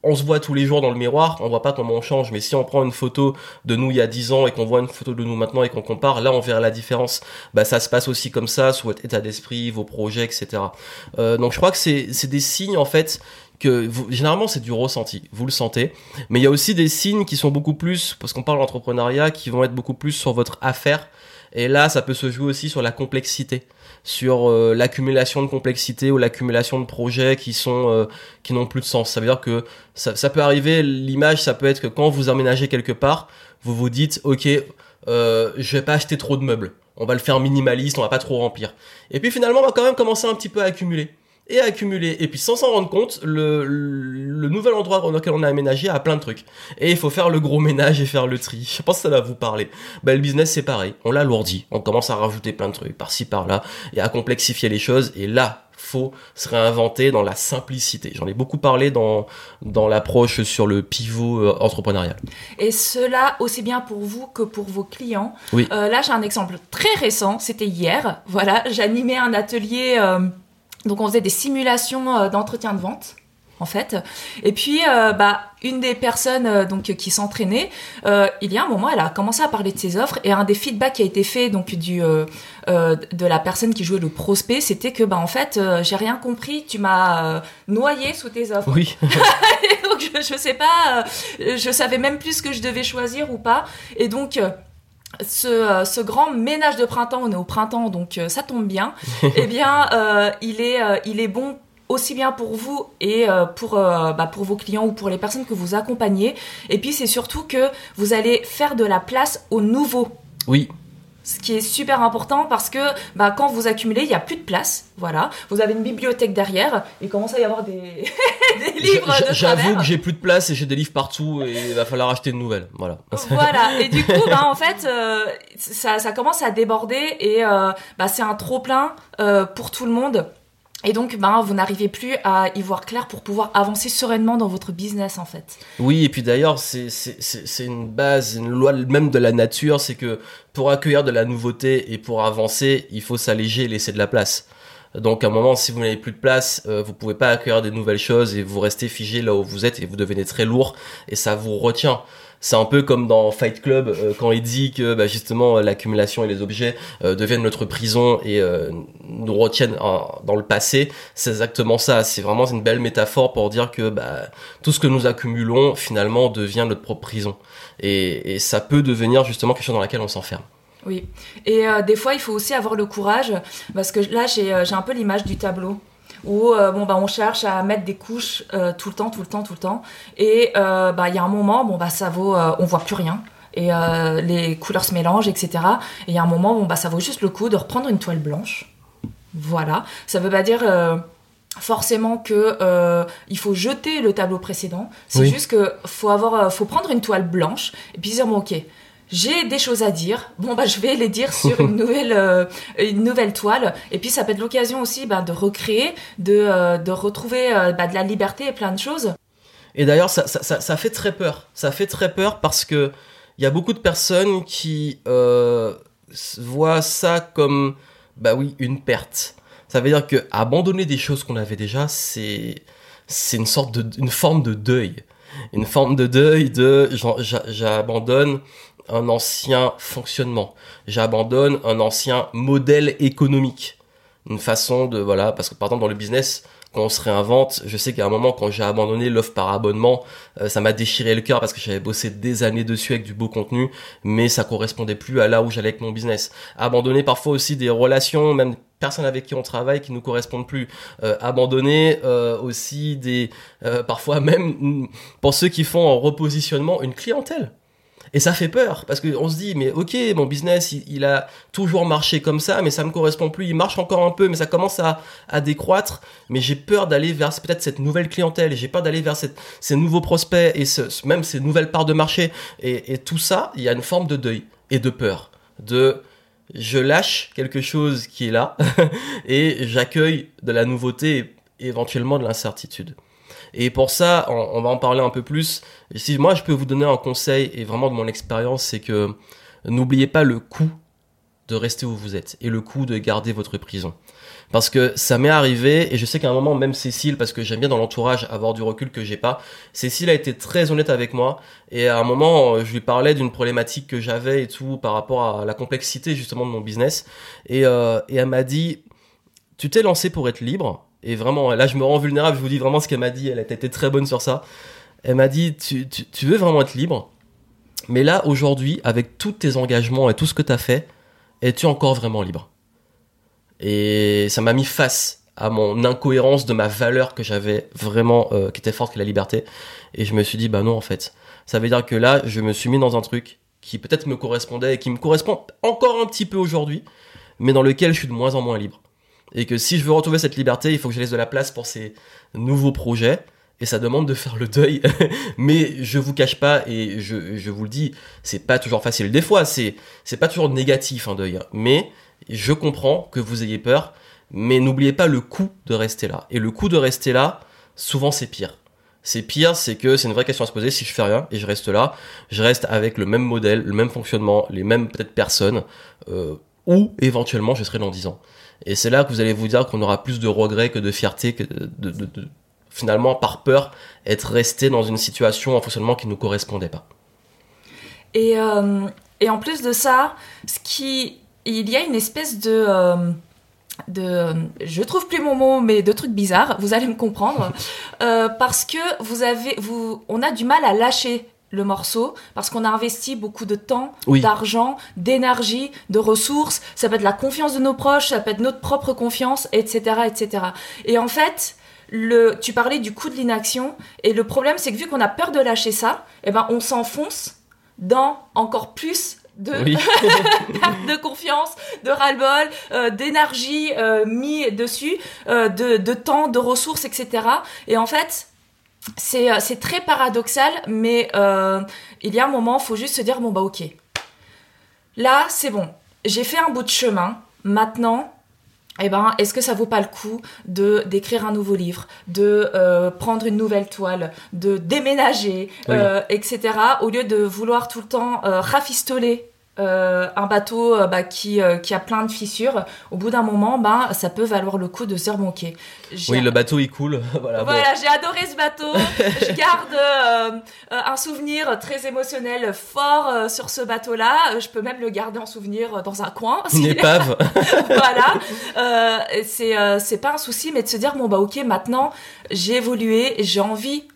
A: on se voit tous les jours dans le miroir on voit pas comment on change. Mais si on prend une photo de nous il y a 10 ans et qu'on voit une photo de nous maintenant et qu'on compare là on verra la différence. Bah ça se passe aussi comme ça sur votre état d'esprit vos projets etc euh, donc je crois que c'est des signes en fait que vous, généralement c'est du ressenti, vous le sentez, mais il y a aussi des signes qui sont beaucoup plus, parce qu'on parle d'entrepreneuriat, qui vont être beaucoup plus sur votre affaire, et là ça peut se jouer aussi sur la complexité sur euh, l'accumulation de complexité ou l'accumulation de projets qui sont euh, qui n'ont plus de sens. Ça veut dire que ça, ça peut arriver. L'image, ça peut être que quand vous emménagez quelque part, vous vous dites, ok, euh, je vais pas acheter trop de meubles. On va le faire minimaliste, on va pas trop remplir. Et puis finalement, on va quand même commencer un petit peu à accumuler et accumuler. Et puis sans s'en rendre compte, le, le nouvel endroit dans lequel on a aménagé a plein de trucs. Et il faut faire le gros ménage et faire le tri. Je pense que ça va vous parler. Bah, le business c'est pareil. On l'alourdit. On commence à rajouter plein de trucs par-ci par-là et à complexifier les choses. Et là, faut se réinventer dans la simplicité. J'en ai beaucoup parlé dans, dans l'approche sur le pivot euh, entrepreneurial.
B: Et cela aussi bien pour vous que pour vos clients.
A: Oui.
B: Euh, là, j'ai un exemple très récent. C'était hier. Voilà, j'animais un atelier. Euh, Donc on faisait des simulations d'entretien de vente en fait. Et puis, euh, bah, une des personnes euh, donc qui s'entraînait, euh, il y a un moment, elle a commencé à parler de ses offres et un des feedbacks qui a été fait donc du de la personne qui jouait le prospect, c'était que bah en fait, j'ai rien compris, tu m'as noyé sous tes offres.
A: Oui.
B: donc je, je sais pas, je savais même plus ce que je devais choisir ou pas. Et donc ce, ce, grand ménage de printemps, on est au printemps, donc ça tombe bien. eh bien, il est, il est bon aussi bien pour vous et euh, pour, euh, bah, pour vos clients ou pour les personnes que vous accompagnez. Et puis c'est surtout que vous allez faire de la place au nouveau.
A: Oui.
B: Ce qui est super important parce que bah, quand vous accumulez, il n'y a plus de place. Voilà. Vous avez une bibliothèque derrière. Il commence à y avoir des, des livres de
A: J'avoue que j'ai plus de place et j'ai des livres partout et il va falloir acheter de nouvelles. Voilà.
B: Voilà. Et du coup, bah, en fait, euh, ça, ça, commence à déborder et bah, c'est un trop plein pour tout le monde. Et donc, ben, vous n'arrivez plus à y voir clair pour pouvoir avancer sereinement dans votre business, en fait.
A: Oui, et puis d'ailleurs, c'est une base, une loi même de la nature, c'est que pour accueillir de la nouveauté et pour avancer, il faut s'alléger et laisser de la place. Donc à un moment, si vous n'avez plus de place, euh, vous pouvez pas accueillir des nouvelles choses et vous restez figé là où vous êtes et vous devenez très lourd et ça vous retient c'est un peu comme dans Fight Club euh, quand il dit que bah, justement l'accumulation et les objets euh, deviennent notre prison et euh, nous retiennent dans le passé. C'est exactement ça. C'est vraiment une belle métaphore pour dire que bah, tout ce que nous accumulons finalement devient notre propre prison. Et, et ça peut devenir justement quelque chose dans laquelle on s'enferme.
B: Oui. Et des fois, il faut aussi avoir le courage, parce que là, j'ai un peu l'image du tableau où euh, bon bah on cherche à mettre des couches euh, tout le temps, tout le temps, tout le temps, et euh, bah il y a un moment bon bah ça vaut, on voit plus rien et les couleurs se mélangent, etc. Et il y a un moment bon bah ça vaut juste le coup de reprendre une toile blanche, voilà. Ça veut pas dire forcément que il faut jeter le tableau précédent. C'est juste que faut avoir, faut prendre une toile blanche et puis dire bon ok, j'ai des choses à dire. Bon, bah, je vais les dire sur une nouvelle, euh, une nouvelle toile. Et puis, ça peut être l'occasion aussi bah, de recréer, de, euh, de retrouver euh, bah, de la liberté et plein de choses.
A: Et d'ailleurs, ça, ça, ça, fait très peur. Ça fait très peur parce que il y a beaucoup de personnes qui voient ça comme, bah oui, une perte. Ça veut dire que abandonner des choses qu'on avait déjà, c'est c'est une sorte de, une forme de deuil. Une forme de deuil de j'abandonne un ancien fonctionnement. J'abandonne un ancien modèle économique. Une façon de, voilà, parce que par exemple dans le business, quand on se réinvente, je sais qu'à un moment quand j'ai abandonné l'offre par abonnement, euh, ça m'a déchiré le cœur parce que j'avais bossé des années dessus avec du beau contenu, mais ça correspondait plus à là où j'allais avec mon business. Abandonner parfois aussi des relations, même personnes avec qui on travaille qui nous correspondent plus. Euh, abandonner euh, aussi des, parfois même pour ceux qui font en repositionnement une clientèle. Et ça fait peur parce qu'on se dit mais ok mon business il, a toujours marché comme ça mais ça me correspond plus il marche encore un peu mais ça commence à, décroître mais j'ai peur d'aller vers peut-être cette nouvelle clientèle j'ai peur d'aller vers ces nouveaux prospects et même ces nouvelles parts de marché et, et tout ça il y a une forme de deuil et de peur de je lâche quelque chose qui est là et j'accueille de la nouveauté et éventuellement de l'incertitude. Et pour ça, on, va en parler un peu plus. si moi je peux vous donner un conseil, et vraiment de mon expérience, c'est que n'oubliez pas le coût de rester où vous êtes et le coût de garder votre prison. Parce que ça m'est arrivé, et je sais qu'à un moment, même Cécile, parce que j'aime bien dans l'entourage avoir du recul que j'ai pas, Cécile a été très honnête avec moi, et à un moment, je lui parlais d'une problématique que j'avais et tout, par rapport à la complexité justement de mon business, et, euh, et elle m'a dit, tu t'es lancé pour être libre, et vraiment, là, je me rends vulnérable. Je vous dis vraiment ce qu'elle m'a dit. Elle a été très bonne sur ça. Elle m'a dit tu, veux vraiment être libre, mais là, aujourd'hui, avec tous tes engagements et tout ce que tu as fait, es-tu encore vraiment libre? Et ça m'a mis face à mon incohérence de ma valeur que j'avais vraiment, euh, qui était forte, que la liberté. Et je me suis dit, bah non, en fait. Ça veut dire que là, je me suis mis dans un truc qui peut-être me correspondait et qui me correspond encore un petit peu aujourd'hui, mais dans lequel je suis de moins en moins libre. Et que si je veux retrouver cette liberté, il faut que je laisse de la place pour ces nouveaux projets. Et ça demande de faire le deuil. Mais je vous cache pas, et je, je vous le dis, c'est pas toujours facile. Des fois, c'est, c'est pas toujours négatif un deuil. Hein. Mais je comprends que vous ayez peur. Mais n'oubliez pas le coût de rester là. Et le coût de rester là, souvent c'est pire. C'est pire, c'est que c'est une vraie question à se poser. Si je fais rien et je reste là, je reste avec le même modèle, le même fonctionnement, les mêmes peut-être personnes, euh, ou éventuellement je serai dans 10 ans. Et c'est là que vous allez vous dire qu'on aura plus de regrets que de fierté, que de, finalement, par peur, être resté dans une situation, un fonctionnement qui ne nous correspondait pas.
B: Et, euh, et en plus de ça, ce qui, il y a une espèce de... Euh, de je trouve plus mon mot mais de trucs bizarres vous allez me comprendre euh, parce que vous avez vous on a du mal à lâcher le morceau parce qu'on a investi beaucoup de temps, d'argent, d'énergie, de ressources. Ça peut être la confiance de nos proches, ça peut être notre propre confiance, etc., etc. Et en fait, le, tu parlais du coût de l'inaction et le problème c'est que vu qu'on a peur de lâcher ça, eh ben on s'enfonce dans encore plus de, de confiance, de ras-le-bol, euh, d'énergie euh, mis dessus, euh, de, de temps, de ressources, etc. Et en fait, c'est, c'est très paradoxal, mais il y a un moment, il faut juste se dire, bon bah ok, là c'est bon, j'ai fait un bout de chemin, maintenant eh ben, est-ce que ça vaut pas le coup de d'écrire un nouveau livre, de euh, prendre une nouvelle toile, de déménager, euh, etc. Au lieu de vouloir tout le temps euh, rafistoler euh, un bateau euh, bah, qui, euh, qui a plein de fissures, au bout d'un moment, bah, ça peut valoir le coup de se dire bon, ok.
A: Oui, le bateau il coule. voilà,
B: voilà j'ai adoré ce bateau. je garde un souvenir très émotionnel fort sur ce bateau-là. Je peux même le garder en souvenir dans un coin.
A: Une épave.
B: voilà. c'est c'est pas un souci, mais de se dire bon bah ok, maintenant j'ai évolué, j'ai envie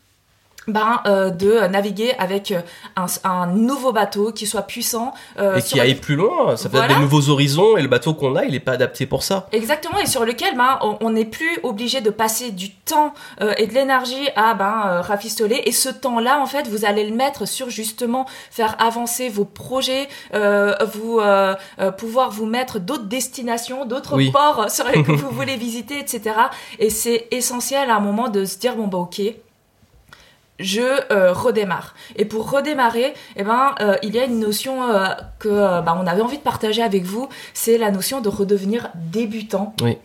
B: ben, euh, de naviguer avec euh, un, un, nouveau bateau qui soit puissant.
A: Euh, et qui aille plus loin. Ça peut être des nouveaux horizons et le bateau qu'on a, il n'est pas adapté pour ça.
B: Exactement, et sur lequel ben, on n'est plus obligé de passer du temps euh, et de l'énergie à ben, euh, rafistoler. Et ce temps-là, en fait, vous allez le mettre sur justement faire avancer vos projets, vous pouvoir vous mettre d'autres destinations, d'autres ports sur lesquels vous voulez visiter, etc. Et c'est essentiel à un moment de se dire, bon, bah ok je euh, redémarre. Et pour redémarrer, eh ben, euh, il y a une notion euh, que bah, on avait envie de partager avec vous, c'est la notion de redevenir débutant.
A: Oui.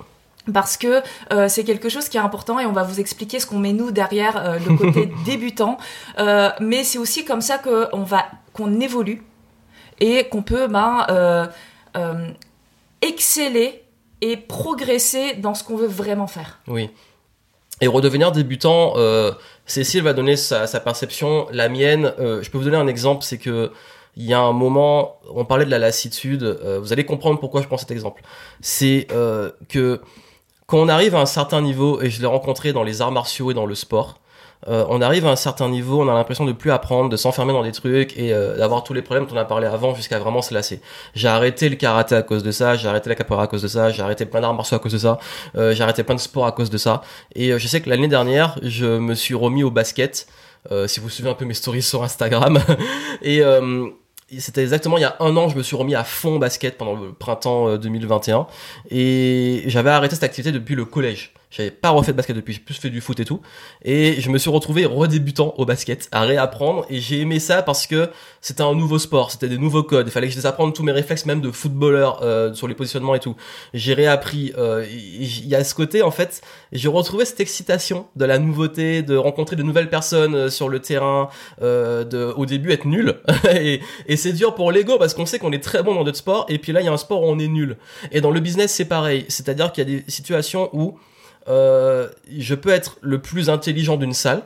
B: Parce que c'est quelque chose qui est important et on va vous expliquer ce qu'on met nous derrière le côté débutant. mais c'est aussi comme ça qu'on va qu'on évolue et qu'on peut ben, exceller et progresser dans ce qu'on veut vraiment faire.
A: Oui. Et redevenir débutant, Cécile va donner sa, sa perception, la mienne. Euh, je peux vous donner un exemple, c'est que il y a un moment, on parlait de la lassitude. Euh, vous allez comprendre pourquoi je prends cet exemple. C'est euh, que quand on arrive à un certain niveau, et je l'ai rencontré dans les arts martiaux et dans le sport, euh, on arrive à un certain niveau, on a l'impression de plus apprendre, de s'enfermer dans des trucs et euh, d'avoir tous les problèmes dont on a parlé avant jusqu'à vraiment se lasser. J'ai arrêté le karaté à cause de ça, j'ai arrêté la capoeira à cause de ça, j'ai arrêté plein d'arts martiaux à cause de ça, euh, j'ai arrêté plein de sports à cause de ça. Et je sais que l'année dernière, je me suis remis au basket. si vous suivez un peu mes stories sur Instagram. et c'était exactement il y a un an, je me suis remis à fond basket pendant le printemps 2021 et j'avais arrêté cette activité depuis le collège. J'avais pas refait de basket depuis, j'ai plus fait du foot et tout. Et je me suis retrouvé redébutant au basket, à réapprendre. Et j'ai aimé ça parce que c'était un nouveau sport, c'était des nouveaux codes. Il fallait que je désapprenne tous mes réflexes, même de footballeur, euh, sur les positionnements et tout. J'ai réappris. Euh, il y a ce côté, en fait, j'ai retrouvé cette excitation de la nouveauté, de rencontrer de nouvelles personnes euh, sur le terrain, euh, de, au début être nul. et c'est dur pour l'ego parce qu'on sait qu'on est très bon dans d'autres sports. Et puis là, il y a un sport où on est nul. Et dans le business, c'est pareil. C'est-à-dire qu'il y a des situations où euh, je peux être le plus intelligent d'une salle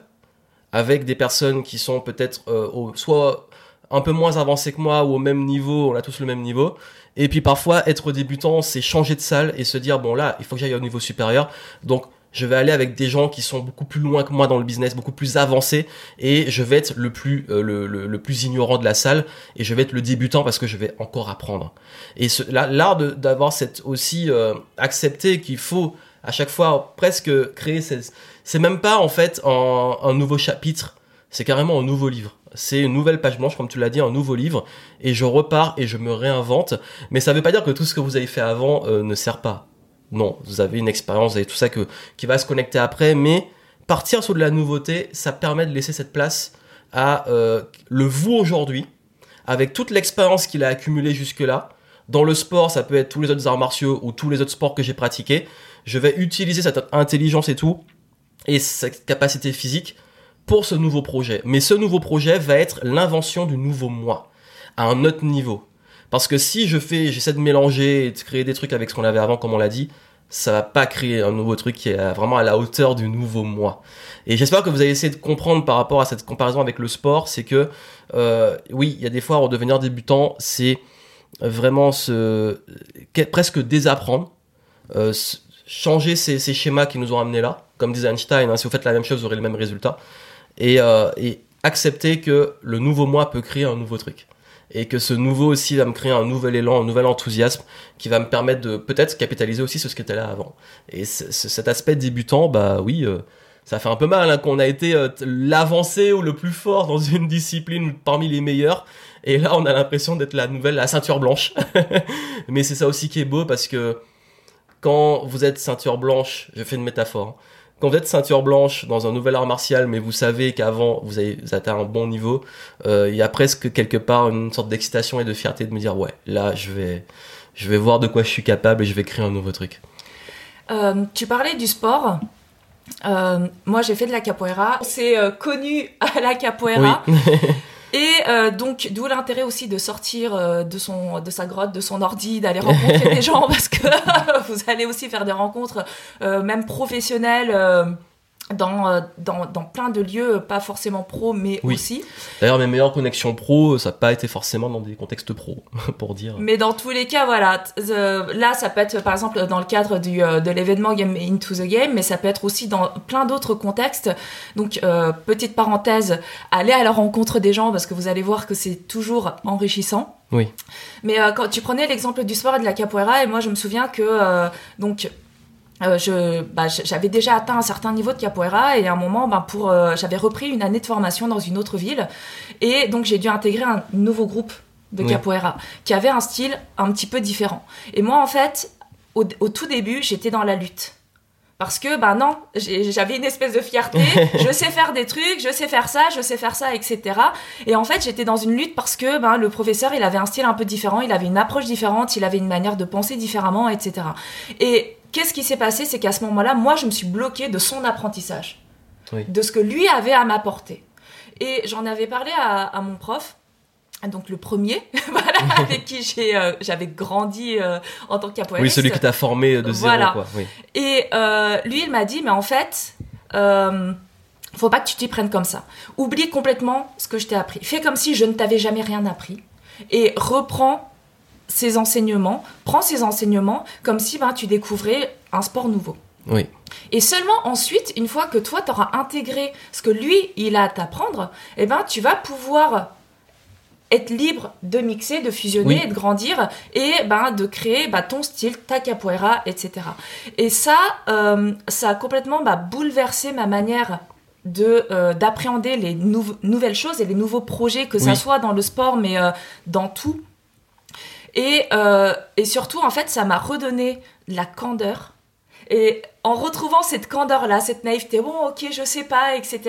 A: avec des personnes qui sont peut-être euh, soit un peu moins avancées que moi ou au même niveau, on a tous le même niveau. Et puis parfois, être débutant, c'est changer de salle et se dire, bon là, il faut que j'aille au niveau supérieur. Donc, je vais aller avec des gens qui sont beaucoup plus loin que moi dans le business, beaucoup plus avancés, et je vais être le plus euh, le, le, plus ignorant de la salle, et je vais être le débutant parce que je vais encore apprendre. Et l'art d'avoir cette aussi euh, accepté qu'il faut à chaque fois presque créer c'est même pas en fait un, nouveau chapitre. C'est carrément un nouveau livre. C'est une nouvelle page blanche comme tu l'as dit un nouveau livre. Et je repars et je me réinvente. Mais ça veut pas dire que tout ce que vous avez fait avant euh, ne sert pas. Non vous avez une expérience avez tout ça qui va se connecter après. Mais partir sur de la nouveauté ça permet de laisser cette place à euh, le vous aujourd'hui avec toute l'expérience qu'il a accumulée jusque là dans le sport, ça peut être tous les autres arts martiaux ou tous les autres sports que j'ai pratiqués. Je vais utiliser cette intelligence et tout, et cette capacité physique pour ce nouveau projet. Mais ce nouveau projet va être l'invention du nouveau moi, à un autre niveau. Parce que si je fais, j'essaie de mélanger et de créer des trucs avec ce qu'on avait avant, comme on l'a dit, ça va pas créer un nouveau truc qui est vraiment à la hauteur du nouveau moi. Et j'espère que vous avez essayé de comprendre par rapport à cette comparaison avec le sport, c'est que euh, oui, il y a des fois redevenir débutant, c'est vraiment se presque désapprendre, euh, changer ces, ces, schémas qui nous ont amenés là, comme disait Einstein, hein, si vous faites la même chose, vous aurez le même résultat, et, euh, et accepter que le nouveau moi peut créer un nouveau truc et que ce nouveau aussi va me créer un nouvel élan, un nouvel enthousiasme qui va me permettre de peut-être capitaliser aussi sur ce qui était là avant. Et cet aspect débutant, bah oui, euh, ça fait un peu mal hein, qu'on a été euh, l'avancé ou le plus fort dans une discipline parmi les meilleurs. Et là, on a l'impression d'être la nouvelle, la ceinture blanche. Mais c'est ça aussi qui est beau parce que quand vous êtes ceinture blanche, je fais une métaphore, hein, quand vous êtes ceinture blanche dans un nouvel art martial, mais vous savez qu'avant vous avez atteint un bon niveau, euh, il y a presque quelque part une sorte d'excitation et de fierté de me dire ouais, là je vais, je vais voir de quoi je suis capable et je vais créer un nouveau truc.
B: Euh, tu parlais du sport. Euh, moi, j'ai fait de la capoeira. C'est connu à la capoeira. Oui. Et euh, donc, d'où l'intérêt aussi de sortir euh, de, son, de sa grotte, de son ordi, d'aller rencontrer des gens, parce que vous allez aussi faire des rencontres, euh, même professionnelles dans, euh, dans, dans, plein de lieux, pas forcément pro, mais aussi.
A: D'ailleurs, mes meilleures connexions pro, ça n'a pas été forcément dans des contextes pro, pour dire.
B: Mais dans tous les cas, voilà. là, ça peut être par exemple dans le cadre du, euh, de l'événement Game Into the Game, mais ça peut être aussi dans plein d'autres contextes. Donc, euh, petite parenthèse, allez à la rencontre des gens parce que vous allez voir que c'est toujours enrichissant.
A: Oui.
B: Mais quand tu prenais l'exemple du sport et de la capoeira, et moi je me souviens que donc euh, je, bah, j'avais déjà atteint un certain niveau de capoeira et à un moment, bah, pour, euh, j'avais repris une année de formation dans une autre ville et donc j'ai dû intégrer un nouveau groupe de capoeira qui avait un style un petit peu différent. Et moi, en fait, au, tout début, j'étais dans la lutte. Parce que, ben non, j'avais une espèce de fierté, je sais faire des trucs, je sais faire ça, je sais faire ça, etc. Et en fait, j'étais dans une lutte parce que ben, le professeur, il avait un style un peu différent, il avait une approche différente, il avait une manière de penser différemment, etc. Et qu'est-ce qui s'est passé C'est qu'à ce moment-là, moi, je me suis bloquée de son apprentissage, de ce que lui avait à m'apporter. Et j'en avais parlé à, mon prof, donc le premier, avec qui j'ai, euh, j'avais grandi euh, en tant qu'apoériste.
A: Oui, celui qui t'a formé de zéro, quoi.
B: Et euh, lui, il m'a dit, mais en fait, faut pas que tu t'y prennes comme ça. Oublie complètement ce que je t'ai appris. Fais comme si je ne t'avais jamais rien appris et reprends ces enseignements, prends ces enseignements comme si ben, tu découvrais un sport nouveau.
A: Oui.
B: Et seulement ensuite, une fois que toi, tu auras intégré ce que lui, il a à t'apprendre, eh ben, tu vas pouvoir être libre de mixer, de fusionner, et de grandir et ben, de créer ben, ton style, ta capoeira, etc. Et ça, euh, ça a complètement ben, bouleversé ma manière de euh, d'appréhender les nouvelles choses et les nouveaux projets, que ça soit dans le sport, mais euh, dans tout. Et, euh, et surtout, en fait, ça m'a redonné la candeur. Et en retrouvant cette candeur-là, cette naïveté, bon, ok, je sais pas, etc.,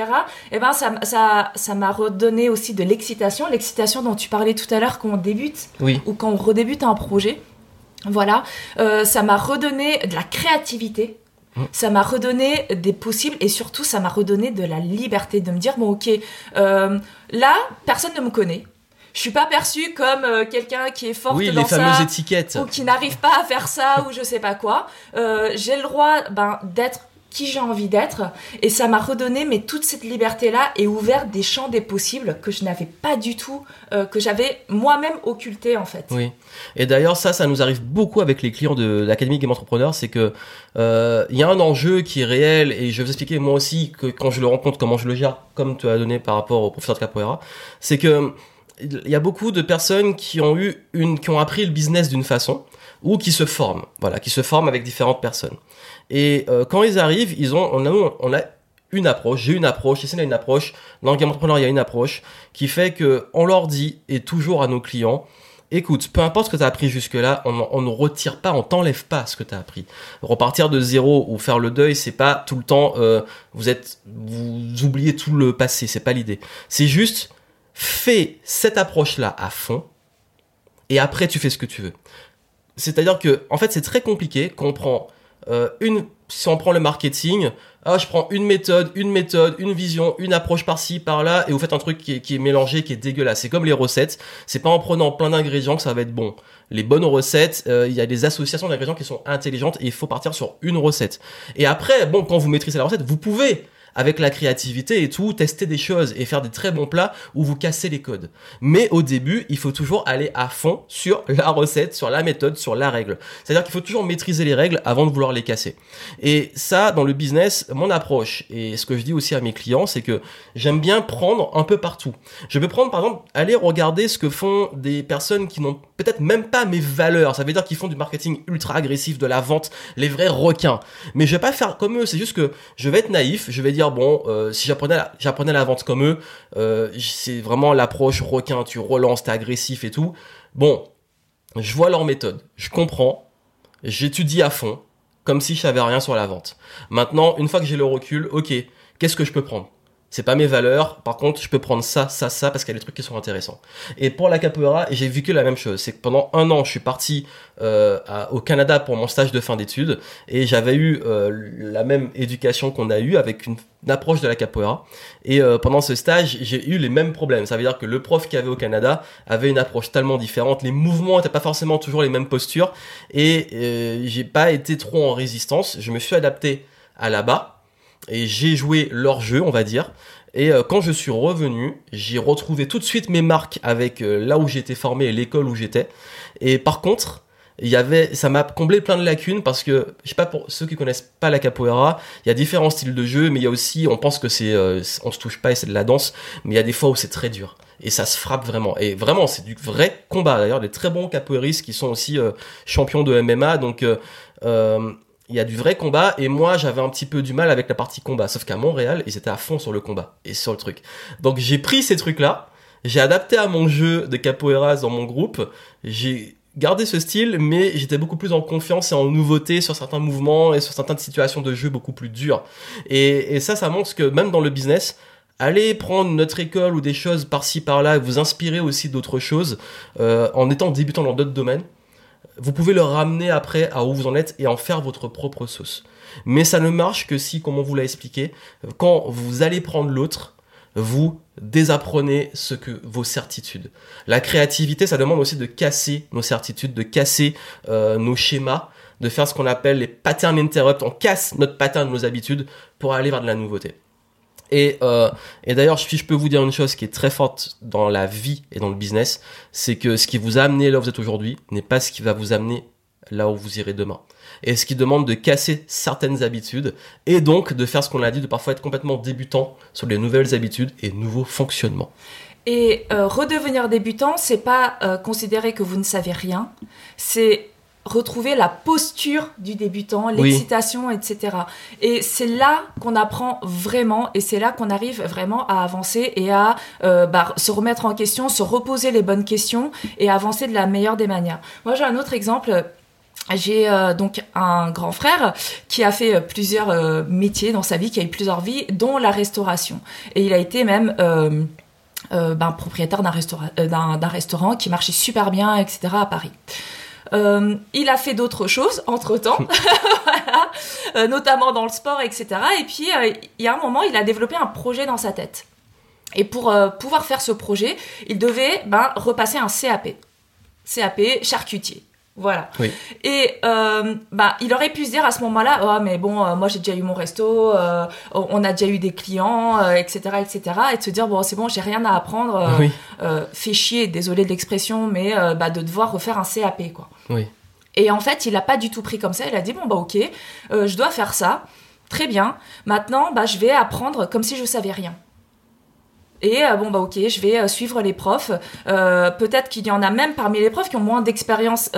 B: et eh ben, ça, ça, ça m'a redonné aussi de l'excitation, l'excitation dont tu parlais tout à l'heure quand on débute, ou quand on redébute un projet. Voilà, euh, ça m'a redonné de la créativité, mmh. ça m'a redonné des possibles et surtout ça m'a redonné de la liberté de me dire bon ok euh, là personne ne me connaît je suis pas perçue comme euh, quelqu'un qui est forte
A: oui,
B: dans
A: les fameuses étiquettes.
B: ou qui n'arrive pas à faire ça ou je sais pas quoi. Euh, j'ai le droit ben, d'être qui j'ai envie d'être et ça m'a redonné mais toute cette liberté là et ouvert des champs des possibles que je n'avais pas du tout euh, que j'avais moi-même occulté en fait.
A: Oui. Et d'ailleurs ça ça nous arrive beaucoup avec les clients de l'académie Game Entrepreneur, c'est que il y a un enjeu qui est réel et je vais vous expliquer moi aussi que quand je le rencontre comment je le gère comme tu as donné par rapport au professeur de capoeira, c'est que il y a beaucoup de personnes qui ont eu une, qui ont appris le business d'une façon ou qui se forment, voilà, qui se forment avec différentes personnes. Et euh, quand ils arrivent, ils ont, on a, on a une approche, j'ai une approche, Essayez a une approche, dans le game entrepreneur il y a une approche qui fait que on leur dit et toujours à nos clients, écoute, peu importe ce que tu as appris jusque-là, on, ne retire pas, on t'enlève pas ce que tu as appris. Repartir de zéro ou faire le deuil, c'est pas tout le temps, euh, vous êtes, vous oubliez tout le passé, c'est pas l'idée. C'est juste, fais cette approche-là à fond, et après tu fais ce que tu veux. C'est-à-dire que, en fait, c'est très compliqué qu'on prend euh, une, si on prend le marketing, ah, je prends une méthode, une méthode, une vision, une approche par-ci, par-là, et vous faites un truc qui est, mélangé, qui est dégueulasse. C'est comme les recettes. C'est pas en prenant plein d'ingrédients que ça va être bon. Les bonnes recettes, euh, il y a des associations d'ingrédients qui sont intelligentes et il faut partir sur une recette. Et après, bon, quand vous maîtrisez la recette, vous pouvez avec la créativité et tout, tester des choses et faire des très bons plats où vous cassez les codes. Mais au début, il faut toujours aller à fond sur la recette, sur la méthode, sur la règle. C'est-à-dire qu'il faut toujours maîtriser les règles avant de vouloir les casser. Et ça, dans le business, mon approche et ce que je dis aussi à mes clients, c'est que j'aime bien prendre un peu partout. Je peux prendre, par exemple, aller regarder ce que font des personnes qui n'ont peut-être même pas mes valeurs. Ça veut dire qu'ils font du marketing ultra agressif, de la vente, les vrais requins. Mais je vais pas faire comme eux. C'est juste que je vais être naïf. Je vais dire bon, euh, si j'apprenais j'apprenais la vente comme eux, euh, c'est vraiment l'approche requin, tu relances, t'es agressif et tout. Bon, je vois leur méthode, je comprends, j'étudie à fond, comme si je savais rien sur la vente. Maintenant, une fois que j'ai le recul, ok, qu'est-ce que je peux prendre? C'est pas mes valeurs. Par contre, je peux prendre ça, ça, ça parce qu'il y a des trucs qui sont intéressants. Et pour la capoeira, j'ai vécu la même chose. C'est que pendant un an, je suis parti euh, au Canada pour mon stage de fin d'études et j'avais eu euh, la même éducation qu'on a eu avec une, approche de la capoeira. Et euh, pendant ce stage, j'ai eu les mêmes problèmes. Ça veut dire que le prof qui avait au Canada avait une approche tellement différente. Les mouvements n'étaient pas forcément toujours les mêmes postures et j'ai pas été trop en résistance. Je me suis adapté à là-bas et j'ai joué leur jeu, on va dire. Et euh, quand je suis revenu, j'ai retrouvé tout de suite mes marques avec euh, là où j'étais formé et l'école où j'étais. Et par contre, il y avait, ça m'a comblé plein de lacunes parce que, je sais pas pour ceux qui connaissent pas la capoeira, il y a différents styles de jeu, mais il y a aussi, on pense que c'est, euh, on se touche pas et c'est de la danse, mais il y a des fois où c'est très dur et ça se frappe vraiment. Et vraiment, c'est du vrai combat. D'ailleurs, des très bons capoeiristes qui sont aussi champions de MMA, donc il y a du vrai combat et moi j'avais un petit peu du mal avec la partie combat. Sauf qu'à Montréal ils étaient à fond sur le combat et sur le truc. Donc j'ai pris ces trucs là j'ai adapté à mon jeu de capoeiras dans mon groupe j'ai gardé ce style mais j'étais beaucoup plus en confiance et en nouveauté sur certains mouvements et sur certaines situations de jeu beaucoup plus dures. Et, ça ça montre que même dans le business allez prendre notre école ou des choses par-ci par-là et vous inspirer aussi d'autres choses euh, en étant débutant dans d'autres domaines vous pouvez le ramener après à où vous en êtes et en faire votre propre sauce. Mais ça ne marche que si, comme on vous l'a expliqué, quand vous allez prendre l'autre, vous désapprenez ce que vos certitudes. La créativité, ça demande aussi de casser nos certitudes, de casser euh, nos schémas, de faire ce qu'on appelle les patterns interrupt. On casse notre pattern, nos habitudes pour aller vers de la nouveauté. Et, euh, et d'ailleurs, si je peux vous dire une chose qui est très forte dans la vie et dans le business, c'est que ce qui vous a amené là où vous êtes aujourd'hui n'est pas ce qui va vous amener là où vous irez demain. Et ce qui demande de casser certaines habitudes et donc de faire ce qu'on a dit, de parfois être complètement débutant sur les nouvelles habitudes et nouveaux fonctionnements.
B: Et euh, redevenir débutant, c'est pas euh, considérer que vous ne savez rien, c'est retrouver la posture du débutant, l'excitation, etc. Et c'est là qu'on apprend vraiment, et c'est là qu'on arrive vraiment à avancer et à euh, bah, se remettre en question, se reposer les bonnes questions et avancer de la meilleure des manières. Moi, j'ai un autre exemple. J'ai euh, donc un grand frère qui a fait plusieurs euh, métiers dans sa vie, qui a eu plusieurs vies, dont la restauration. Et il a été même ben, propriétaire d'un restaurant, d'un restaurant qui marchait super bien, etc. à Paris. Euh, il a fait d'autres choses entre temps, voilà, euh, notamment dans le sport, etc. Et puis, euh, il y a un moment, il a développé un projet dans sa tête. Et pour pouvoir faire ce projet, il devait ben, repasser un CAP. CAP charcutier. Voilà. Et euh, bah, il aurait pu se dire à ce moment-là, oh mais bon, euh, moi j'ai déjà eu mon resto, euh, on a déjà eu des clients, etc., etc. Et de se dire bon c'est bon, j'ai rien à apprendre, fait chier, désolé de l'expression, mais bah, de devoir refaire un CAP quoi.
A: Oui.
B: Et en fait, il a pas du tout pris comme ça. Il a dit bon bah ok, je dois faire ça, très bien. Maintenant, bah je vais apprendre comme si je savais rien. Et euh, bon bah ok, je vais euh, suivre les profs. Euh, peut-être qu'il y en a même parmi les profs qui ont moins d'expérience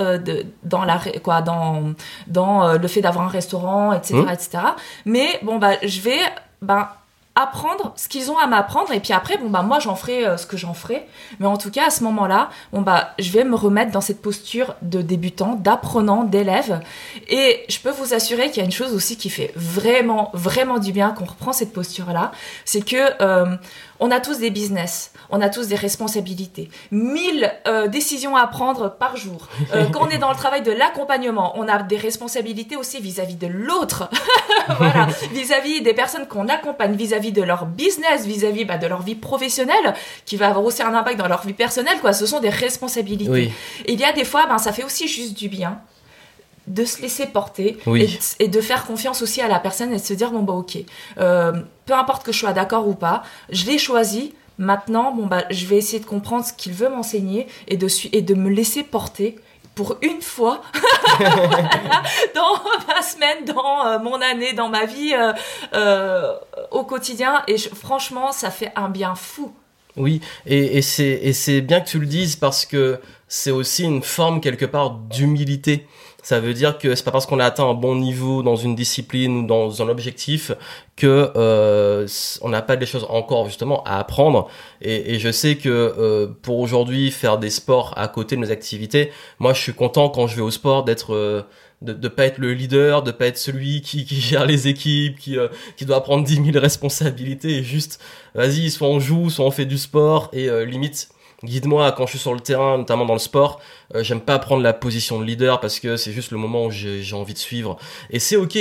B: dans la quoi dans dans le fait d'avoir un restaurant, etc., mmh. etc. Mais bon bah je vais bah apprendre ce qu'ils ont à m'apprendre et puis après bon bah moi j'en ferai euh, ce que j'en ferai mais en tout cas à ce moment-là bon bah je vais me remettre dans cette posture de débutant d'apprenant d'élève et je peux vous assurer qu'il y a une chose aussi qui fait vraiment vraiment du bien qu'on reprend cette posture là c'est que euh, on a tous des business, on a tous des responsabilités, mille euh, décisions à prendre par jour. Euh, quand on est dans le travail de l'accompagnement, on a des responsabilités aussi vis-à-vis de l'autre, voilà, vis-à-vis des personnes qu'on accompagne, vis-à-vis de leur business, vis-à-vis bah, de leur vie professionnelle, qui va avoir aussi un impact dans leur vie personnelle. Quoi. Ce sont des responsabilités. Et il y a des fois, ben, ça fait aussi juste du bien de se laisser porter et, de faire confiance aussi à la personne et de se dire bon bah ok euh, peu importe que je sois d'accord ou pas je l'ai choisi maintenant bon bah je vais essayer de comprendre ce qu'il veut m'enseigner et de et de me laisser porter pour une fois dans ma semaine, dans euh, mon année, dans ma vie euh, au quotidien. Et franchement, ça fait un bien fou.
A: Oui, et, et c'est bien que tu le dises parce que c'est aussi une forme quelque part d'humilité. Ça veut dire que c'est pas parce qu'on a atteint un bon niveau dans une discipline ou dans un objectif que euh, on n'a pas des choses encore justement à apprendre. Et, et je sais que euh, pour aujourd'hui faire des sports à côté de nos activités, moi je suis content quand je vais au sport d'être euh, de, de pas être le leader, de pas être celui qui, qui gère les équipes, qui, euh, qui doit prendre 10 000 responsabilités et juste, vas-y, soit on joue, soit on fait du sport et euh, limite, guide-moi quand je suis sur le terrain, notamment dans le sport. Euh, j'aime pas prendre la position de leader parce que c'est juste le moment où j'ai envie de suivre. Et c'est ok.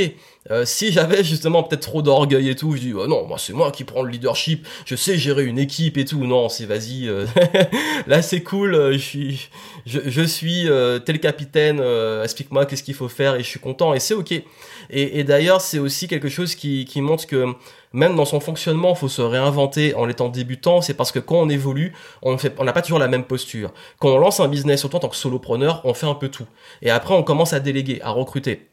A: Euh, si j'avais justement peut-être trop d'orgueil et tout, je dis oh non, moi c'est moi qui prends le leadership. Je sais gérer une équipe et tout. Non, c'est vas-y. Euh, là c'est cool. je suis, je, je suis tel capitaine. Explique-moi qu'est-ce qu'il faut faire et je suis content et c'est ok. Et, et d'ailleurs c'est aussi quelque chose qui, qui montre que même dans son fonctionnement, faut se réinventer en étant débutant. C'est parce que quand on évolue, on fait, on n'a pas toujours la même posture. Quand on lance un business, surtout en tant que solopreneur, on fait un peu tout. Et après, on commence à déléguer, à recruter.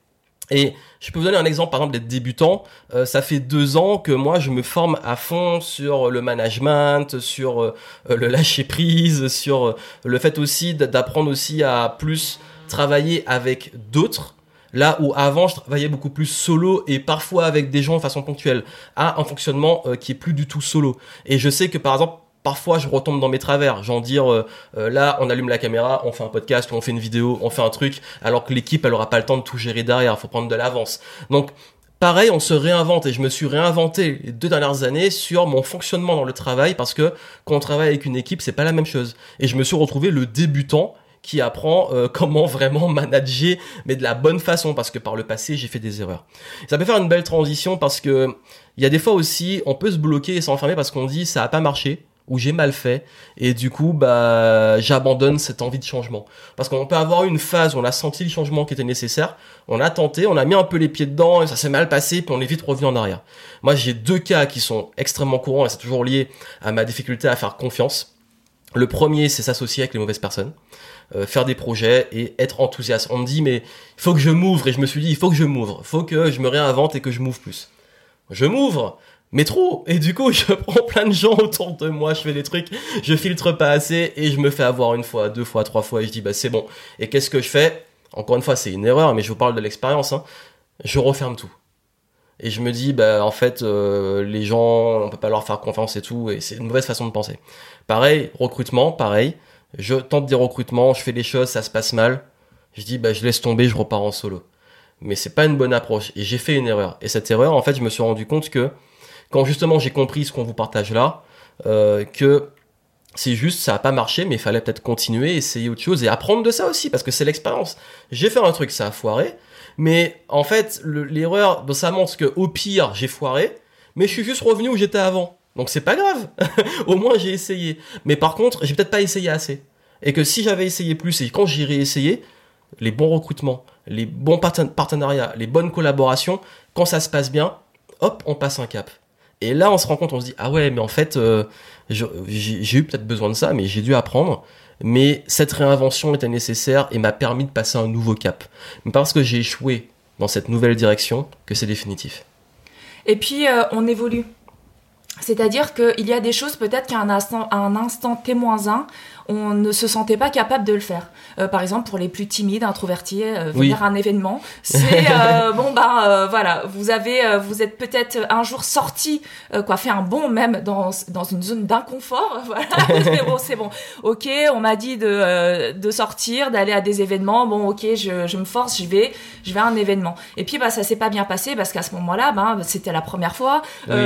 A: Et je peux vous donner un exemple, par exemple, d'être débutant. Euh, ça fait deux ans que moi, je me forme à fond sur le management, sur euh, le lâcher prise, sur euh, le fait aussi d'apprendre aussi à plus travailler avec d'autres Là où avant je travaillais beaucoup plus solo et parfois avec des gens de façon ponctuelle, à un fonctionnement euh, qui est plus du tout solo. Et je sais que par exemple parfois je retombe dans mes travers, genre dire euh, euh, là on allume la caméra, on fait un podcast, on fait une vidéo, on fait un truc, alors que l'équipe elle aura pas le temps de tout gérer derrière, faut prendre de l'avance. Donc pareil, on se réinvente et je me suis réinventé les deux dernières années sur mon fonctionnement dans le travail parce que quand on travaille avec une équipe, c'est pas la même chose. Et je me suis retrouvé le débutant qui apprend euh, comment vraiment manager, mais de la bonne façon, parce que par le passé, j'ai fait des erreurs. Ça peut faire une belle transition parce que il y a des fois aussi, on peut se bloquer et s'enfermer parce qu'on dit ça a pas marché ou j'ai mal fait et du coup bah j'abandonne cette envie de changement. Parce qu'on peut avoir une phase où on a senti le changement qui était nécessaire on a tenté on a mis un peu les pieds dedans et ça s'est mal passé puis on est vite revenu en arrière. Moi j'ai deux cas qui sont extrêmement courants et c'est toujours lié à ma difficulté à faire confiance. Le premier c'est s'associer avec les mauvaises personnes euh, faire des projets et être enthousiaste. On me dit mais il faut que je m'ouvre et je me suis dit il faut que je m'ouvre, faut que je me réinvente et que je m'ouvre plus. Je m'ouvre, mais trop et du coup je prends plein de gens autour de moi, je fais des trucs, je filtre pas assez et je me fais avoir une fois, deux fois, trois fois et je dis bah c'est bon. Et qu'est-ce que je fais? Encore une fois c'est une erreur mais je vous parle de l'expérience. Hein. Je referme tout et je me dis bah en fait euh, les gens on peut pas leur faire confiance et tout et c'est une mauvaise façon de penser. Pareil recrutement, pareil je tente des recrutements, je fais les choses, ça se passe mal. Je dis, bah, je laisse tomber, je repars en solo. Mais c'est pas une bonne approche. Et j'ai fait une erreur. Et cette erreur, en fait, je me suis rendu compte que quand justement j'ai compris ce qu'on vous partage là, euh, que c'est juste, ça a pas marché, mais il fallait peut-être continuer, essayer autre chose et apprendre de ça aussi, parce que c'est l'expérience. J'ai fait un truc, ça a foiré, mais en fait, l'erreur, ça montre que au pire, j'ai foiré, mais je suis juste revenu où j'étais avant. Donc c'est pas grave. Au moins j'ai essayé. Mais par contre, j'ai peut-être pas essayé assez. Et que si j'avais essayé plus et quand j'irai essayer, les bons recrutements, les bons partenariats, les bonnes collaborations, quand ça se passe bien, hop, on passe un cap. Et là, on se rend compte, on se dit, ah ouais, mais en fait, euh, j'ai eu peut-être besoin de ça, mais j'ai dû apprendre. Mais cette réinvention était nécessaire et m'a permis de passer un nouveau cap. Mais parce que j'ai échoué dans cette nouvelle direction que c'est définitif.
B: Et puis, euh, on évolue. C'est-à-dire qu'il y a des choses peut-être qu'à un instant, un instant T-1, on ne se sentait pas capable de le faire. Euh, par exemple, pour les plus timides, introvertis, euh, venir à un événement, c'est euh, bon bah voilà, vous avez, vous êtes peut-être un jour sorti, quoi, fait un bond même dans dans une zone d'inconfort, voilà. c'est bon, c'est bon. Ok, on m'a dit de de sortir, d'aller à des événements. Bon, ok, je, je me force, je vais, je vais à un événement. Et puis bah ça s'est pas bien passé parce qu'à ce moment-là, bah, c'était la première fois,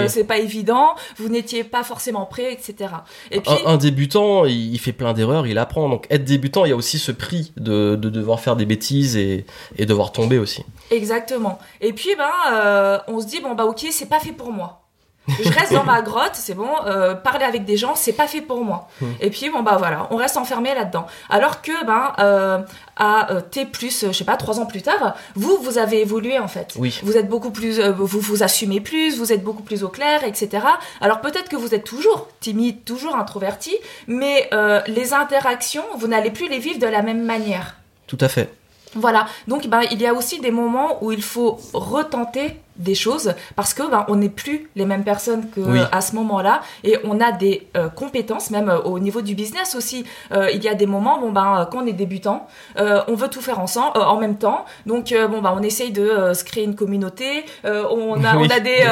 B: c'est pas évident, vous n'étiez pas forcément prêt, etc.
A: Et puis un, un débutant, il fait plein d'erreurs, il apprend. Donc être débutant, il y a aussi ce prix de, devoir faire des bêtises et, et, devoir tomber aussi.
B: Exactement. Et puis ben, euh, on se dit bon bah ok, c'est pas fait pour moi je reste dans ma grotte, c'est bon, euh, parler avec des gens, c'est pas fait pour moi. Hmm. Et puis bon bah voilà, on reste enfermé là-dedans. Alors que ben euh, à euh, T plus, je sais pas, trois ans plus tard, vous vous avez évolué en fait.
A: Oui.
B: Vous êtes beaucoup plus, vous vous assumez plus, vous êtes beaucoup plus au clair, etc. Alors peut-être que vous êtes toujours timide, toujours introverti, mais les interactions, vous n'allez plus les vivre de la même manière.
A: Tout à fait.
B: Voilà, donc ben, il y a aussi des moments où il faut retenter des choses parce que ben, on n'est plus les mêmes personnes que à ce moment-là et on a des euh, compétences même euh, au niveau du business aussi. Euh, il y a des moments bon ben quand on est débutant on veut tout faire ensemble en même temps. Donc bon ben on essaye de se créer une communauté on a on a des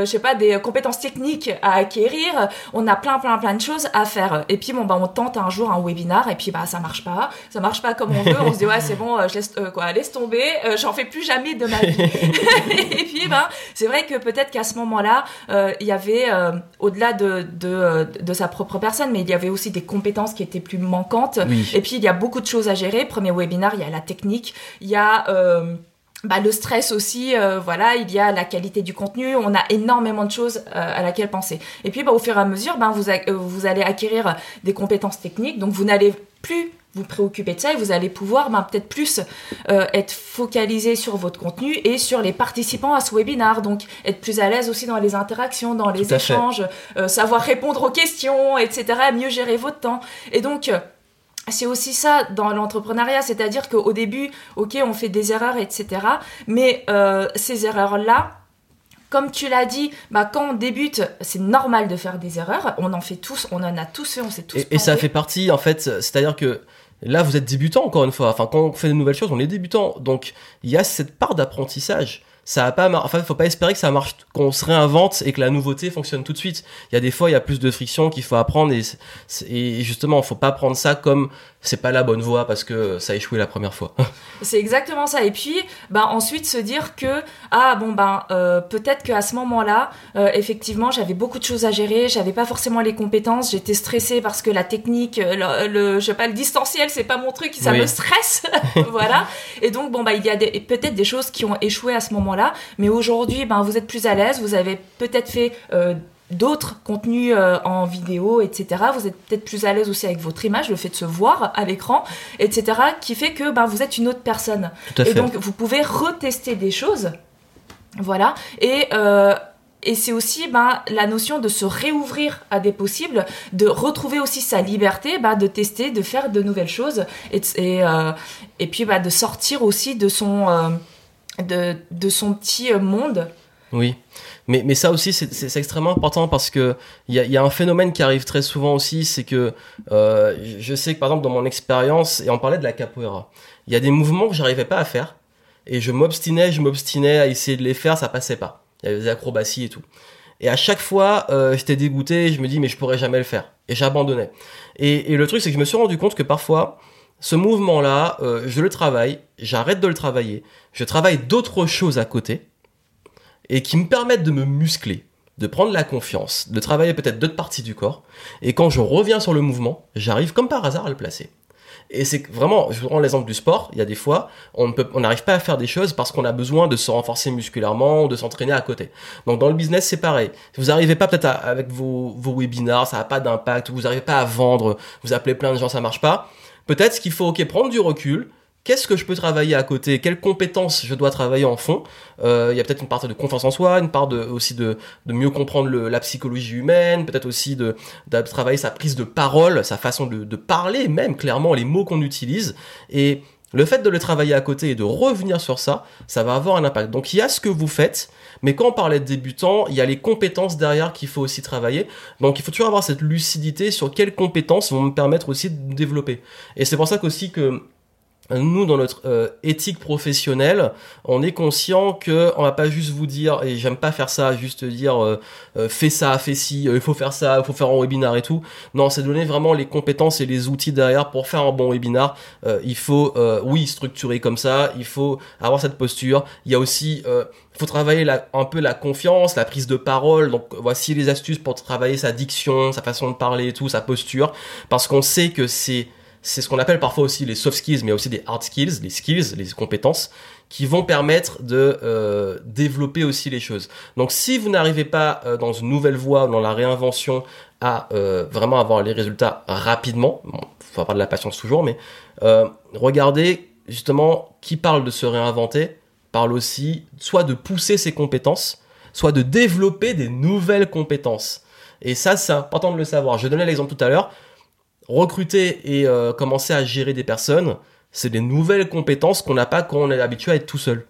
B: je sais pas des compétences techniques à acquérir. On a plein plein plein de choses à faire. Et puis bon ben on tente un jour un webinar et puis bah ça marche pas. Ça marche pas comme on veut. On se dit ouais c'est bon je laisse quoi laisse tomber. J'en fais plus jamais de ma vie et puis, ben, c'est vrai que peut-être qu'à ce moment-là, euh, il y avait, euh, au-delà de, de, de, sa propre personne, mais il y avait aussi des compétences qui étaient plus manquantes. Et puis, il y a beaucoup de choses à gérer. Premier webinaire, il y a la technique, il y a... Euh, bah, le stress aussi, voilà, il y a la qualité du contenu, on a énormément de choses à laquelle penser. Et puis, bah, au fur et à mesure, ben, vous, vous allez acquérir des compétences techniques, donc vous n'allez plus vous préoccuper de ça et vous allez pouvoir ben, peut-être plus euh, être focalisé sur votre contenu et sur les participants à ce webinar. Donc être plus à l'aise aussi dans les interactions, dans les échanges, euh, savoir répondre aux questions, etc. Mieux gérer votre temps. Et donc euh, c'est aussi ça dans l'entrepreneuriat, c'est-à-dire qu'au début, ok, on fait des erreurs, etc. Mais ces erreurs-là, comme tu l'as dit, bah, quand on débute, c'est normal de faire des erreurs. On en fait tous, on en a tous fait, on sait tous.
A: Et, et ça fait partie, en fait, c'est-à-dire que Là, vous êtes débutant encore une fois. Enfin, quand on fait de nouvelles choses, on est débutant. Donc, il y a cette part d'apprentissage. Ça a pas, enfin, faut pas espérer que ça marche, qu'on se réinvente et que la nouveauté fonctionne tout de suite. Il y a des fois, il y a plus de friction qu'il faut apprendre et, et justement, faut pas prendre ça comme c'est pas la bonne voie parce que ça a échoué la première fois.
B: c'est exactement ça. Et puis, ben ensuite se dire que ah bon ben euh, peut-être qu'à ce moment-là, euh, effectivement, j'avais beaucoup de choses à gérer, j'avais pas forcément les compétences, j'étais stressée parce que la technique, le, le je sais pas le distanciel, c'est pas mon truc, ça me stresse, voilà. Et donc bon ben il y a peut-être des choses qui ont échoué à ce mais aujourd'hui ben vous êtes plus à l'aise, vous avez peut-être fait euh, d'autres contenus euh, en vidéo, etc. Vous êtes peut-être plus à l'aise aussi avec votre image, le fait de se voir à l'écran, etc. qui fait que ben, vous êtes une autre personne. et donc vous pouvez retester des choses. Voilà. Et euh, et c'est aussi ben, la notion de se réouvrir à des possibles, de retrouver aussi sa liberté, ben, de tester, de faire de nouvelles choses, et, et, euh, et puis ben, de sortir aussi de son, de, de son petit monde.
A: Oui. Mais, mais ça aussi, c'est extrêmement important parce que il y a, y a, un phénomène qui arrive très souvent aussi, c'est que euh, je sais que par exemple dans mon expérience, et on parlait de la capoeira, il y a des mouvements que j'arrivais pas à faire et je m'obstinais, je m'obstinais à essayer de les faire, ça passait pas. Il y avait des acrobaties et tout. Et à chaque fois, euh, j'étais dégoûté, je me dis mais je pourrais jamais le faire. Et j'abandonnais. Et, et, le truc c'est que je me suis rendu compte que parfois, ce mouvement-là, euh, je le travaille, j'arrête de le travailler, je travaille d'autres choses à côté et qui me permettent de me muscler, de prendre la confiance, de travailler peut-être d'autres parties du corps. Et quand je reviens sur le mouvement, j'arrive comme par hasard à le placer. Et c'est vraiment, je vous prends l'exemple du sport, il y a des fois, on n'arrive pas à faire des choses parce qu'on a besoin de se renforcer musculairement ou de s'entraîner à côté. Donc dans le business, c'est pareil. Vous n'arrivez pas peut-être avec vos, vos webinars, ça n'a pas d'impact, vous n'arrivez pas à vendre, vous appelez plein de gens, ça marche pas. Peut-être qu'il faut, ok, prendre du recul, qu'est-ce que je peux travailler à côté, quelles compétences je dois travailler en fond? Euh, il y a peut-être une part de confiance en soi, une part aussi de, mieux comprendre la psychologie humaine, peut-être aussi de, travailler sa prise de parole, sa façon de, de parler même clairement les mots qu'on utilise. Et le fait de le travailler à côté et de revenir sur ça, ça va avoir un impact. Donc il y a ce que vous faites, mais quand on parlait de débutant, il y a les compétences derrière qu'il faut aussi travailler. Donc il faut toujours avoir cette lucidité sur quelles compétences vont me permettre aussi de développer. Et c'est pour ça qu'aussi que nous, dans notre euh, éthique professionnelle, on est conscient que on va pas juste vous dire, et j'aime pas faire ça, juste dire euh, euh, fais ça, fais ci, il faut faire ça, il faut faire un webinar et tout. Non, c'est donner vraiment les compétences et les outils derrière pour faire un bon webinar. il faut, oui, structurer comme ça, il faut avoir cette posture. Il y a aussi, faut travailler la, un peu la confiance, la prise de parole. Donc voici les astuces pour travailler sa diction, sa façon de parler et tout, sa posture, parce qu'on sait que c'est c'est ce qu'on appelle parfois aussi les soft skills, mais aussi des hard skills, les skills, les compétences, qui vont permettre de euh, développer aussi les choses. Donc si vous n'arrivez pas euh, dans une nouvelle voie, dans la réinvention, à euh, vraiment avoir les résultats rapidement, bon, faut avoir de la patience toujours, mais regardez justement qui parle de se réinventer, parle aussi soit de pousser ses compétences, soit de développer des nouvelles compétences. Et ça, c'est important de le savoir. Je donnais l'exemple tout à l'heure recruter et euh, commencer à gérer des personnes, c'est des nouvelles compétences qu'on n'a pas quand on est habitué à être tout seul.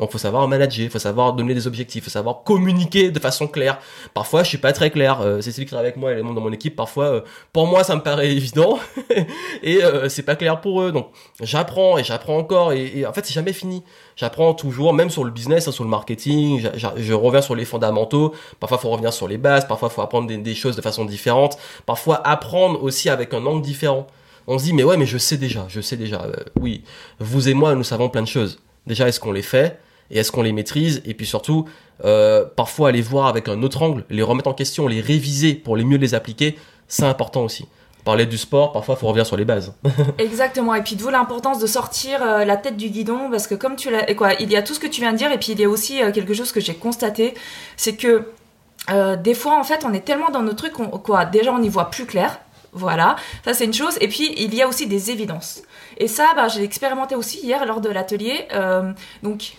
A: Donc, faut savoir manager, faut savoir donner des objectifs, faut savoir communiquer de façon claire. Parfois, je suis pas très clair. Euh, Cécile qui travaille avec moi, elle est membre dans mon équipe. Parfois, euh, pour moi, ça me paraît évident et euh, c'est pas clair pour eux. Donc, j'apprends et j'apprends encore et, en fait, c'est jamais fini. J'apprends toujours, même sur le business, hein, sur le marketing. Je reviens sur les fondamentaux. Parfois, faut revenir sur les bases. Parfois, faut apprendre des, des choses de façon différente. Parfois, apprendre aussi avec un angle différent. On se dit, mais ouais, mais je sais déjà, je sais déjà. Euh, oui, vous et moi, nous savons plein de choses. Déjà, est-ce qu'on les fait? Et est-ce qu'on les maîtrise? Et puis surtout euh, parfois aller voir avec un autre angle, les remettre en question, les réviser pour les mieux les appliquer, c'est important aussi. Parler du sport, parfois il faut revenir sur les bases.
B: Exactement, et puis d'où l'importance de sortir euh, la tête du guidon, parce que comme tu l'as, quoi, il y a tout ce que tu viens de dire, et puis il y a aussi euh, quelque chose que j'ai constaté, c'est que des fois en fait on est tellement dans nos trucs, quoi, déjà on y voit plus clair, voilà, ça c'est une chose. Et puis il y a aussi des évidences. Et ça, bah, j'ai expérimenté aussi hier lors de l'atelier. donc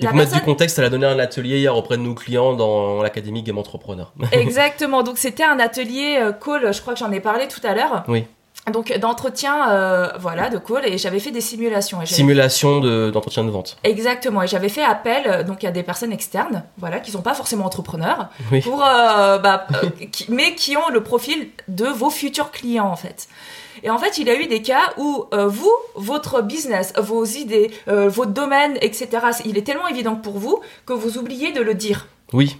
A: et pour mettre du contexte, elle a donné un atelier hier auprès de nos clients dans l'académie Game Entrepreneur.
B: Exactement. Donc c'était un atelier euh, call, je crois que j'en ai parlé tout à l'heure.
A: Oui.
B: Donc d'entretien, euh, voilà, de call, et j'avais fait des simulations.
A: Simulation d'entretien de, vente.
B: Exactement, et j'avais fait appel euh, donc à des personnes externes, voilà, qui sont pas forcément entrepreneurs, pour, bah, mais qui ont le profil de vos futurs clients en fait. Et en fait, il y a eu des cas où euh, vous, votre business, vos idées, euh, votre domaine, etc., il est tellement évident pour vous que vous oubliez de le dire.
A: Oui.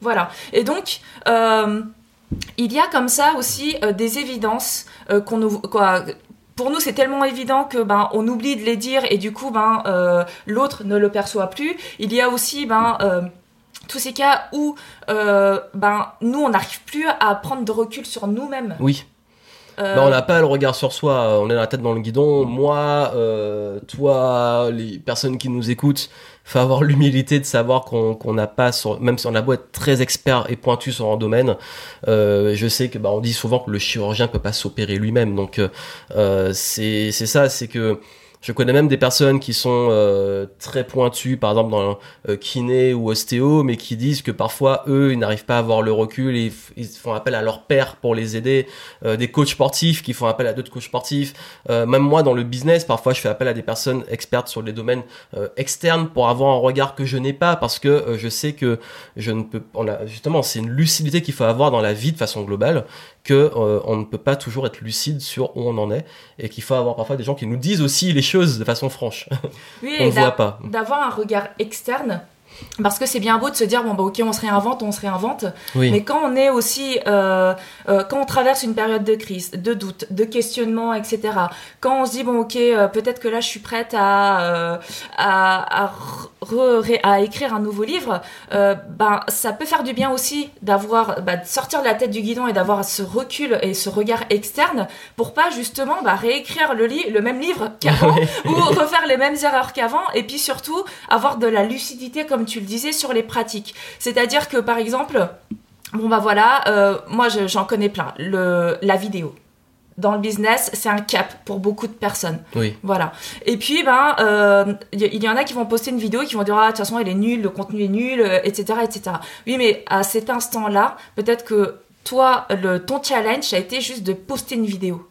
B: Voilà. Et donc, euh, il y a comme ça aussi des évidences qu'on nous... Quoi, pour nous, c'est tellement évident que ben on oublie de les dire et du coup ben l'autre ne le perçoit plus. Il y a aussi ben tous ces cas où ben nous on n'arrive plus à prendre de recul sur nous-mêmes.
A: Oui. Euh, on n'a pas le regard sur soi, on est la tête dans le guidon. Moi, euh, toi, les personnes qui nous écoutent, faut avoir l'humilité de savoir qu'on n'a pas, même si on a beau être très expert et pointu sur un domaine, euh, je sais que bah, on dit souvent que le chirurgien peut pas s'opérer lui-même. Donc c'est ça, c'est que je connais même des personnes qui sont euh, très pointues, par exemple dans euh, kiné ou ostéo, mais qui disent que parfois eux, ils n'arrivent pas à avoir le recul et ils font appel à leur père pour les aider. Euh, des coachs sportifs qui font appel à d'autres coachs sportifs. même moi, dans le business, parfois, je fais appel à des personnes expertes sur les domaines externes pour avoir un regard que je n'ai pas parce que je sais que je ne peux. On a, justement, c'est une lucidité qu'il faut avoir dans la vie de façon globale que on ne peut pas toujours être lucide sur où on en est et qu'il faut avoir parfois des gens qui nous disent aussi les choses de façon franche.
B: Oui, on ne voit pas. D'avoir un regard externe parce que c'est bien beau de se dire bon bah ok on se réinvente on se réinvente. Mais quand on est aussi euh, euh, quand on traverse une période de crise de doute de questionnement etc quand on se dit bon ok euh, peut-être que là je suis prête à à, à, à, écrire un nouveau livre ben ça peut faire du bien aussi d'avoir bah, de sortir de la tête du guidon et d'avoir ce recul et ce regard externe pour pas justement bah, réécrire le, le même livre qu'avant ou refaire les mêmes erreurs qu'avant et puis surtout avoir de la lucidité comme tu le disais, sur les pratiques. C'est-à-dire que, par exemple, bon bah voilà, euh, moi j'en connais plein, le, la vidéo dans le business, c'est un cap pour beaucoup de personnes.
A: Oui.
B: Voilà. Et puis, ben, euh, il y en a qui vont poster une vidéo qui vont dire ah de toute façon elle est nulle, le contenu est nul, etc., euh, etc. Oui, mais à cet instant-là, peut-être que toi, le ton challenge a été juste de poster une vidéo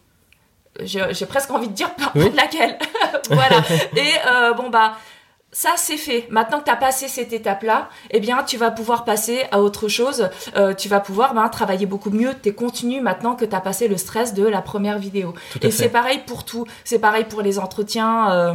B: j'ai presque envie de dire peu importe laquelle. voilà. Et bon bah ça c'est fait. Maintenant que tu as passé cette étape-là, eh bien tu vas pouvoir passer à autre chose. Euh, tu vas pouvoir ben, travailler beaucoup mieux tes contenus maintenant que tu as passé le stress de la première vidéo. Et c'est pareil pour tout. C'est pareil pour les entretiens. Euh,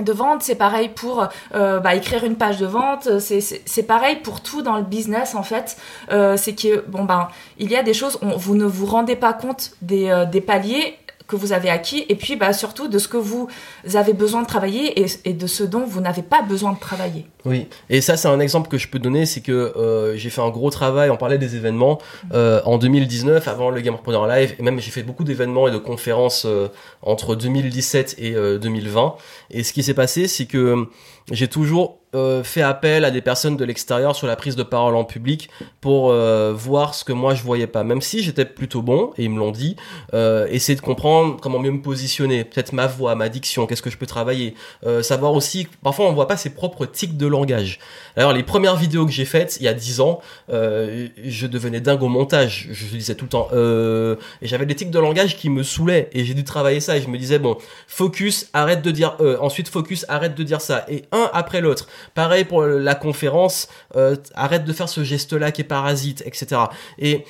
B: de vente, c'est pareil pour euh, bah, écrire une page de vente, c'est pareil pour tout dans le business en fait. c'est que bon ben il y a des choses, vous ne vous rendez pas compte des, des paliers que vous avez acquis et puis bah, surtout de ce que vous avez besoin de travailler et, de ce dont vous n'avez pas besoin de travailler.
A: Oui, et ça c'est un exemple que je peux donner, c'est que euh, j'ai fait un gros travail, on parlait des événements euh, en 2019 avant le Game Gamer Live et même j'ai fait beaucoup d'événements et de conférences euh, entre 2017 et 2020 et ce qui s'est passé c'est que j'ai toujours euh, fait appel à des personnes de l'extérieur sur la prise de parole en public pour euh, voir ce que moi je voyais pas. Même si j'étais plutôt bon, et ils me l'ont dit, euh, essayer de comprendre comment mieux me positionner, peut-être ma voix, ma diction, qu'est-ce que je peux travailler, euh, savoir aussi, parfois on voit pas ses propres tics de langage. Alors les premières vidéos que j'ai faites il y a 10 ans, je devenais dingue au montage, je disais tout le temps, et j'avais des tics de langage qui me saoulaient, et j'ai dû travailler ça, et je me disais, bon, focus, arrête de dire ensuite focus, arrête de dire ça, et un après l'autre. Pareil pour la conférence, euh, arrête de faire ce geste-là qui est parasite, etc. Et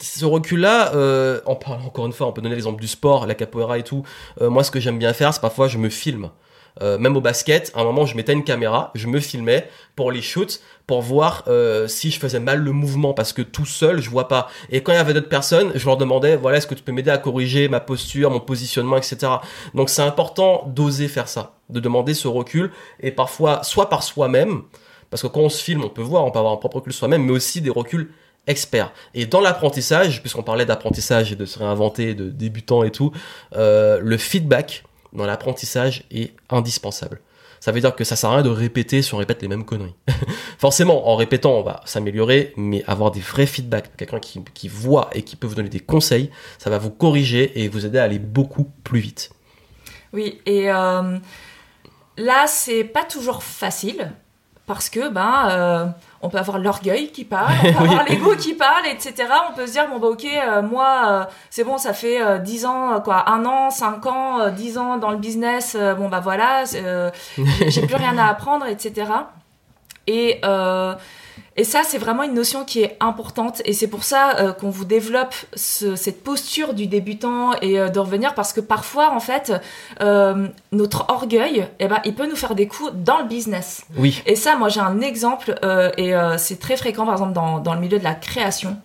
A: ce recul-là, euh, parle encore une fois, on peut donner l'exemple du sport, la capoeira et tout. Euh, moi, ce que j'aime bien faire, c'est parfois je me filme. Euh, même au basket, à un moment, je mettais une caméra, je me filmais pour les shoots, pour voir euh, si je faisais mal le mouvement, parce que tout seul, je vois pas. Et quand il y avait d'autres personnes, je leur demandais, voilà, est-ce que tu peux m'aider à corriger ma posture, mon positionnement, etc. Donc c'est important d'oser faire ça, de demander ce recul, et parfois, soit par soi-même, parce que quand on se filme, on peut voir, on peut avoir un propre recul soi-même, mais aussi des reculs experts. Et dans l'apprentissage, puisqu'on parlait d'apprentissage et de se réinventer, de débutant et tout, euh, le feedback, dans l'apprentissage est indispensable. Ça veut dire que ça sert à rien de répéter si on répète les mêmes conneries. Forcément, en répétant, on va s'améliorer, mais avoir des vrais feedbacks, quelqu'un qui, voit et qui peut vous donner des conseils, ça va vous corriger et vous aider à aller beaucoup plus vite.
B: Oui, et euh, là, c'est pas toujours facile parce que ben euh, on peut avoir l'orgueil qui parle, on peut avoir l'ego qui parle, etc. On peut se dire bon bah ok euh, moi euh, c'est bon ça fait euh, 10 ans quoi, un an, 5 ans, 10 ans dans le business, bon bah voilà j'ai plus rien à apprendre, etc. Et et ça, c'est vraiment une notion qui est importante et c'est pour ça euh, qu'on vous développe cette posture du débutant et euh, de revenir parce que parfois, en fait, euh, notre orgueil, eh ben, il peut nous faire des coups dans le business.
A: Oui.
B: Et ça, moi, j'ai un exemple et c'est très fréquent, par exemple, dans, dans le milieu de la création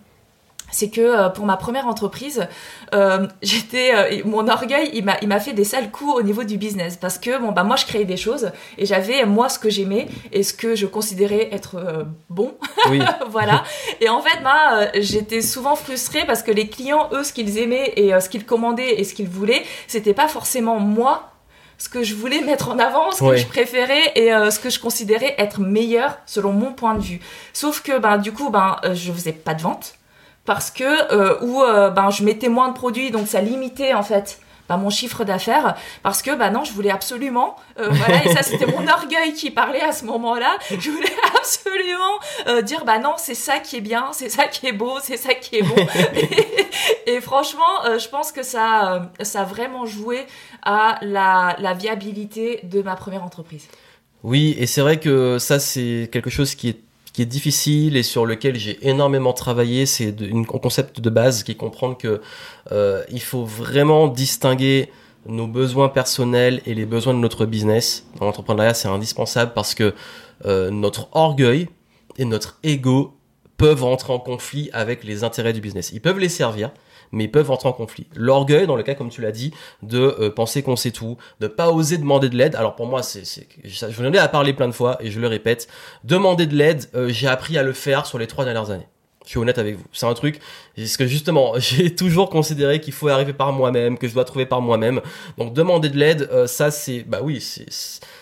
B: c'est que euh, pour ma première entreprise, euh, j'étais euh, mon orgueil, il m'a il m'a fait des sales coups au niveau du business parce que bon bah moi je créais des choses et j'avais moi ce que j'aimais et ce que je considérais être bon. Oui. voilà. Et en fait bah j'étais souvent frustrée parce que les clients eux ce qu'ils aimaient et ce qu'ils commandaient et ce qu'ils voulaient, c'était pas forcément moi ce que je voulais mettre en avant, ce que je préférais et ce que je considérais être meilleur selon mon point de vue. Sauf que ben du coup ben je faisais pas de vente parce que euh, ou euh, ben je mettais moins de produits donc ça limitait en fait ben, mon chiffre d'affaires parce que ben non je voulais absolument euh, voilà et ça c'était mon orgueil qui parlait à ce moment-là. Je voulais absolument dire bah non c'est ça qui est bien c'est ça qui est beau c'est ça qui est bon. Et, franchement je pense que ça ça a vraiment joué à la, la viabilité de ma première entreprise.
A: Oui et c'est vrai que ça c'est quelque chose qui est est difficile et sur lequel j'ai énormément travaillé, c'est un concept de base qui est comprendre que euh, il faut vraiment distinguer nos besoins personnels et les besoins de notre business. Dans l'entrepreneuriat, c'est indispensable parce que euh, notre orgueil et notre ego peuvent entrer en conflit avec les intérêts du business. Ils peuvent les servir, mais ils peuvent entrer en conflit. L'orgueil, dans le cas, comme tu l'as dit, de euh, penser qu'on sait tout, de pas oser demander de l'aide. Alors pour moi, c'est, je venais à parler plein de fois et je le répète, demander de l'aide, euh, j'ai appris à le faire sur les trois dernières années. Je suis honnête avec vous. C'est un truc, parce que justement, j'ai toujours considéré qu'il faut arriver par moi-même, que je dois trouver par moi-même. Donc demander de l'aide, euh, ça c'est, bah oui, c'est,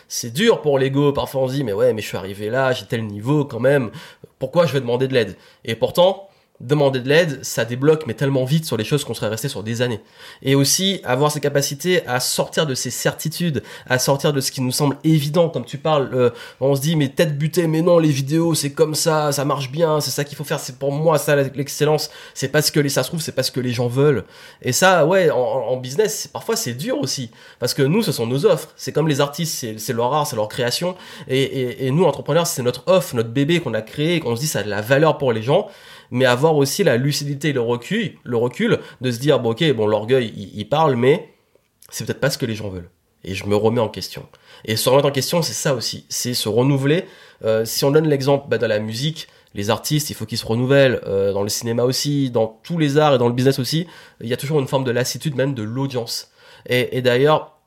A: c'est dur pour l'ego. Parfois on se dit, mais ouais, mais je suis arrivé là, j'ai tel niveau quand même. Pourquoi je vais demander de l'aide? Et pourtant, demander de l'aide, ça débloque, mais tellement vite sur les choses qu'on serait resté sur des années. Et aussi avoir ces capacités à sortir de ces certitudes, à sortir de ce qui nous semble évident, comme tu parles, euh, on se dit mais tête butée, mais non, les vidéos c'est comme ça, ça marche bien, c'est ça qu'il faut faire, c'est pour moi ça l'excellence, c'est parce que les, ça se trouve, c'est parce que les gens veulent. Et ça, ouais, en, business, parfois c'est dur aussi, parce que nous, ce sont nos offres, c'est comme les artistes, c'est leur art, c'est leur création, et, et nous, entrepreneurs, c'est notre offre, notre bébé qu'on a créé, qu'on se dit ça a de la valeur pour les gens, mais avoir aussi la lucidité et le recul, le recul de se dire, bon, ok, bon, l'orgueil, il, parle, mais c'est peut-être pas ce que les gens veulent. Et je me remets en question. Et se remettre en question, c'est ça aussi, c'est se renouveler. Euh, si on donne l'exemple bah, dans la musique, les artistes, il faut qu'ils se renouvellent, euh, dans le cinéma aussi, dans tous les arts et dans le business aussi, il y a toujours une forme de lassitude même de l'audience. Et, et d'ailleurs,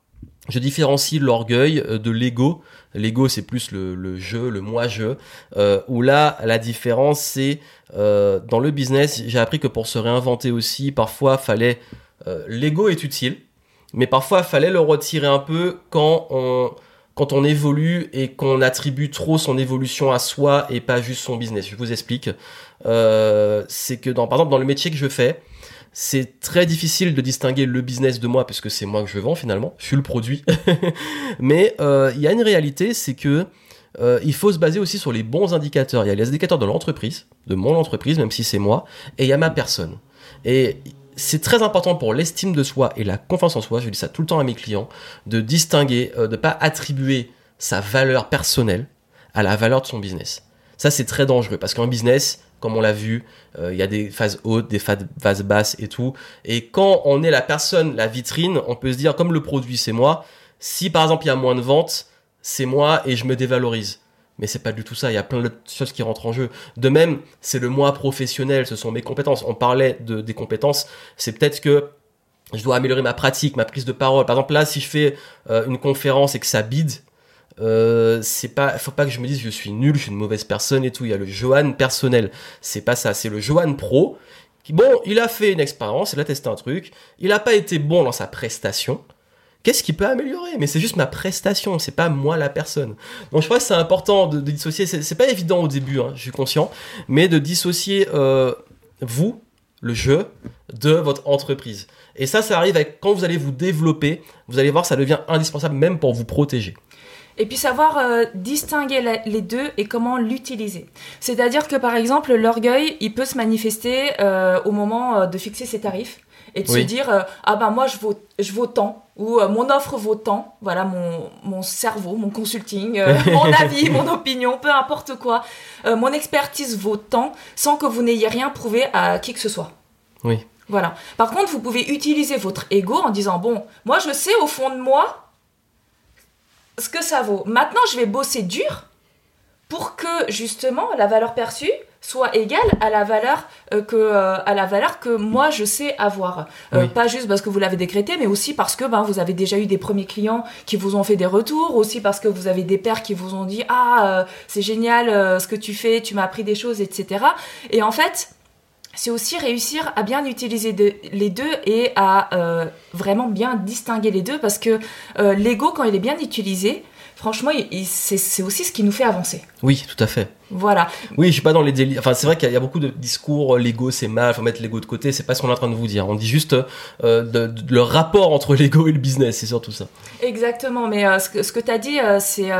A: je différencie l'orgueil euh, de l'ego. L'ego, c'est plus le, le, jeu, le moi-je. Euh, où là, la différence, c'est euh, dans le business, j'ai appris que pour se réinventer aussi, parfois, fallait euh, l'ego est utile, mais parfois, fallait le retirer un peu quand on quand on évolue et qu'on attribue trop son évolution à soi et pas juste son business. Je vous explique. Euh, c'est que dans, par exemple, dans le métier que je fais, c'est très difficile de distinguer le business de moi parce que c'est moi que je vends finalement, je suis le produit. Mais euh, il y a une réalité, c'est que euh, il faut se baser aussi sur les bons indicateurs. Il y a les indicateurs de l'entreprise, de mon entreprise, même si c'est moi, et il y a ma personne. Et c'est très important pour l'estime de soi et la confiance en soi, je dis ça tout le temps à mes clients, de distinguer, euh, de pas attribuer sa valeur personnelle à la valeur de son business. Ça, c'est très dangereux parce qu'un business, comme on l'a vu, euh, il y a des phases hautes, des phases basses et tout. Et quand on est la personne, la vitrine, on peut se dire, comme le produit, c'est moi. Si par exemple il y a moins de ventes, c'est moi et je me dévalorise. Mais c'est pas du tout ça, il y a plein de choses qui rentrent en jeu. De même, c'est le moi professionnel, ce sont mes compétences. On parlait de, des compétences, c'est peut-être que je dois améliorer ma pratique, ma prise de parole. Par exemple, là, si je fais euh, une conférence et que ça bide, euh, c'est pas, faut pas que je me dise je suis nul, je suis une mauvaise personne et tout. Il y a le Johan personnel. C'est pas ça. C'est le Johan pro qui, bon, il a fait une expérience, il a testé un truc. Il a pas été bon dans sa prestation. Qu'est-ce qu'il peut améliorer? Mais c'est juste ma prestation, c'est pas moi la personne. Donc je crois que c'est important de, dissocier. C'est pas évident au début, hein, je suis conscient, mais de dissocier euh, vous, le jeu, de votre entreprise. Et ça, ça arrive avec quand vous allez vous développer. Vous allez voir, ça devient indispensable même pour vous protéger
B: et puis savoir euh, distinguer les deux et comment l'utiliser. C'est-à-dire que par exemple, l'orgueil, il peut se manifester euh, au moment euh, de fixer ses tarifs et de se dire ah ben moi je vaux je vaux tant ou mon offre vaut tant. Voilà mon, mon cerveau mon consulting mon avis mon opinion peu importe quoi. Mon expertise vaut tant sans que vous n'ayez rien prouvé à qui que ce soit.
A: Oui.
B: Voilà. Par contre vous pouvez utiliser votre ego en disant bon moi je sais au fond de moi ce que ça vaut. Maintenant, je vais bosser dur pour que justement la valeur perçue soit égale à la valeur euh, que euh, à la valeur que moi je sais avoir. Euh, pas juste parce que vous l'avez décrété mais aussi parce que ben vous avez déjà eu des premiers clients qui vous ont fait des retours aussi parce que vous avez des pairs qui vous ont dit ah c'est génial ce que tu fais tu m'as appris des choses etc et en fait c'est aussi réussir à bien utiliser les deux et à euh, vraiment bien distinguer les deux parce que euh, l'ego, quand il est bien utilisé, franchement, c'est aussi ce qui nous fait avancer.
A: Oui, tout à fait.
B: Voilà.
A: Oui, je suis pas dans les délires. Enfin, c'est vrai qu'il y, a beaucoup de discours, euh, l'ego c'est mal, faut mettre l'ego de côté. C'est pas ce qu'on est en train de vous dire. On dit juste euh, le rapport entre l'ego et le business, c'est surtout ça.
B: Exactement. Mais euh, ce que, ce que tu as dit, c'est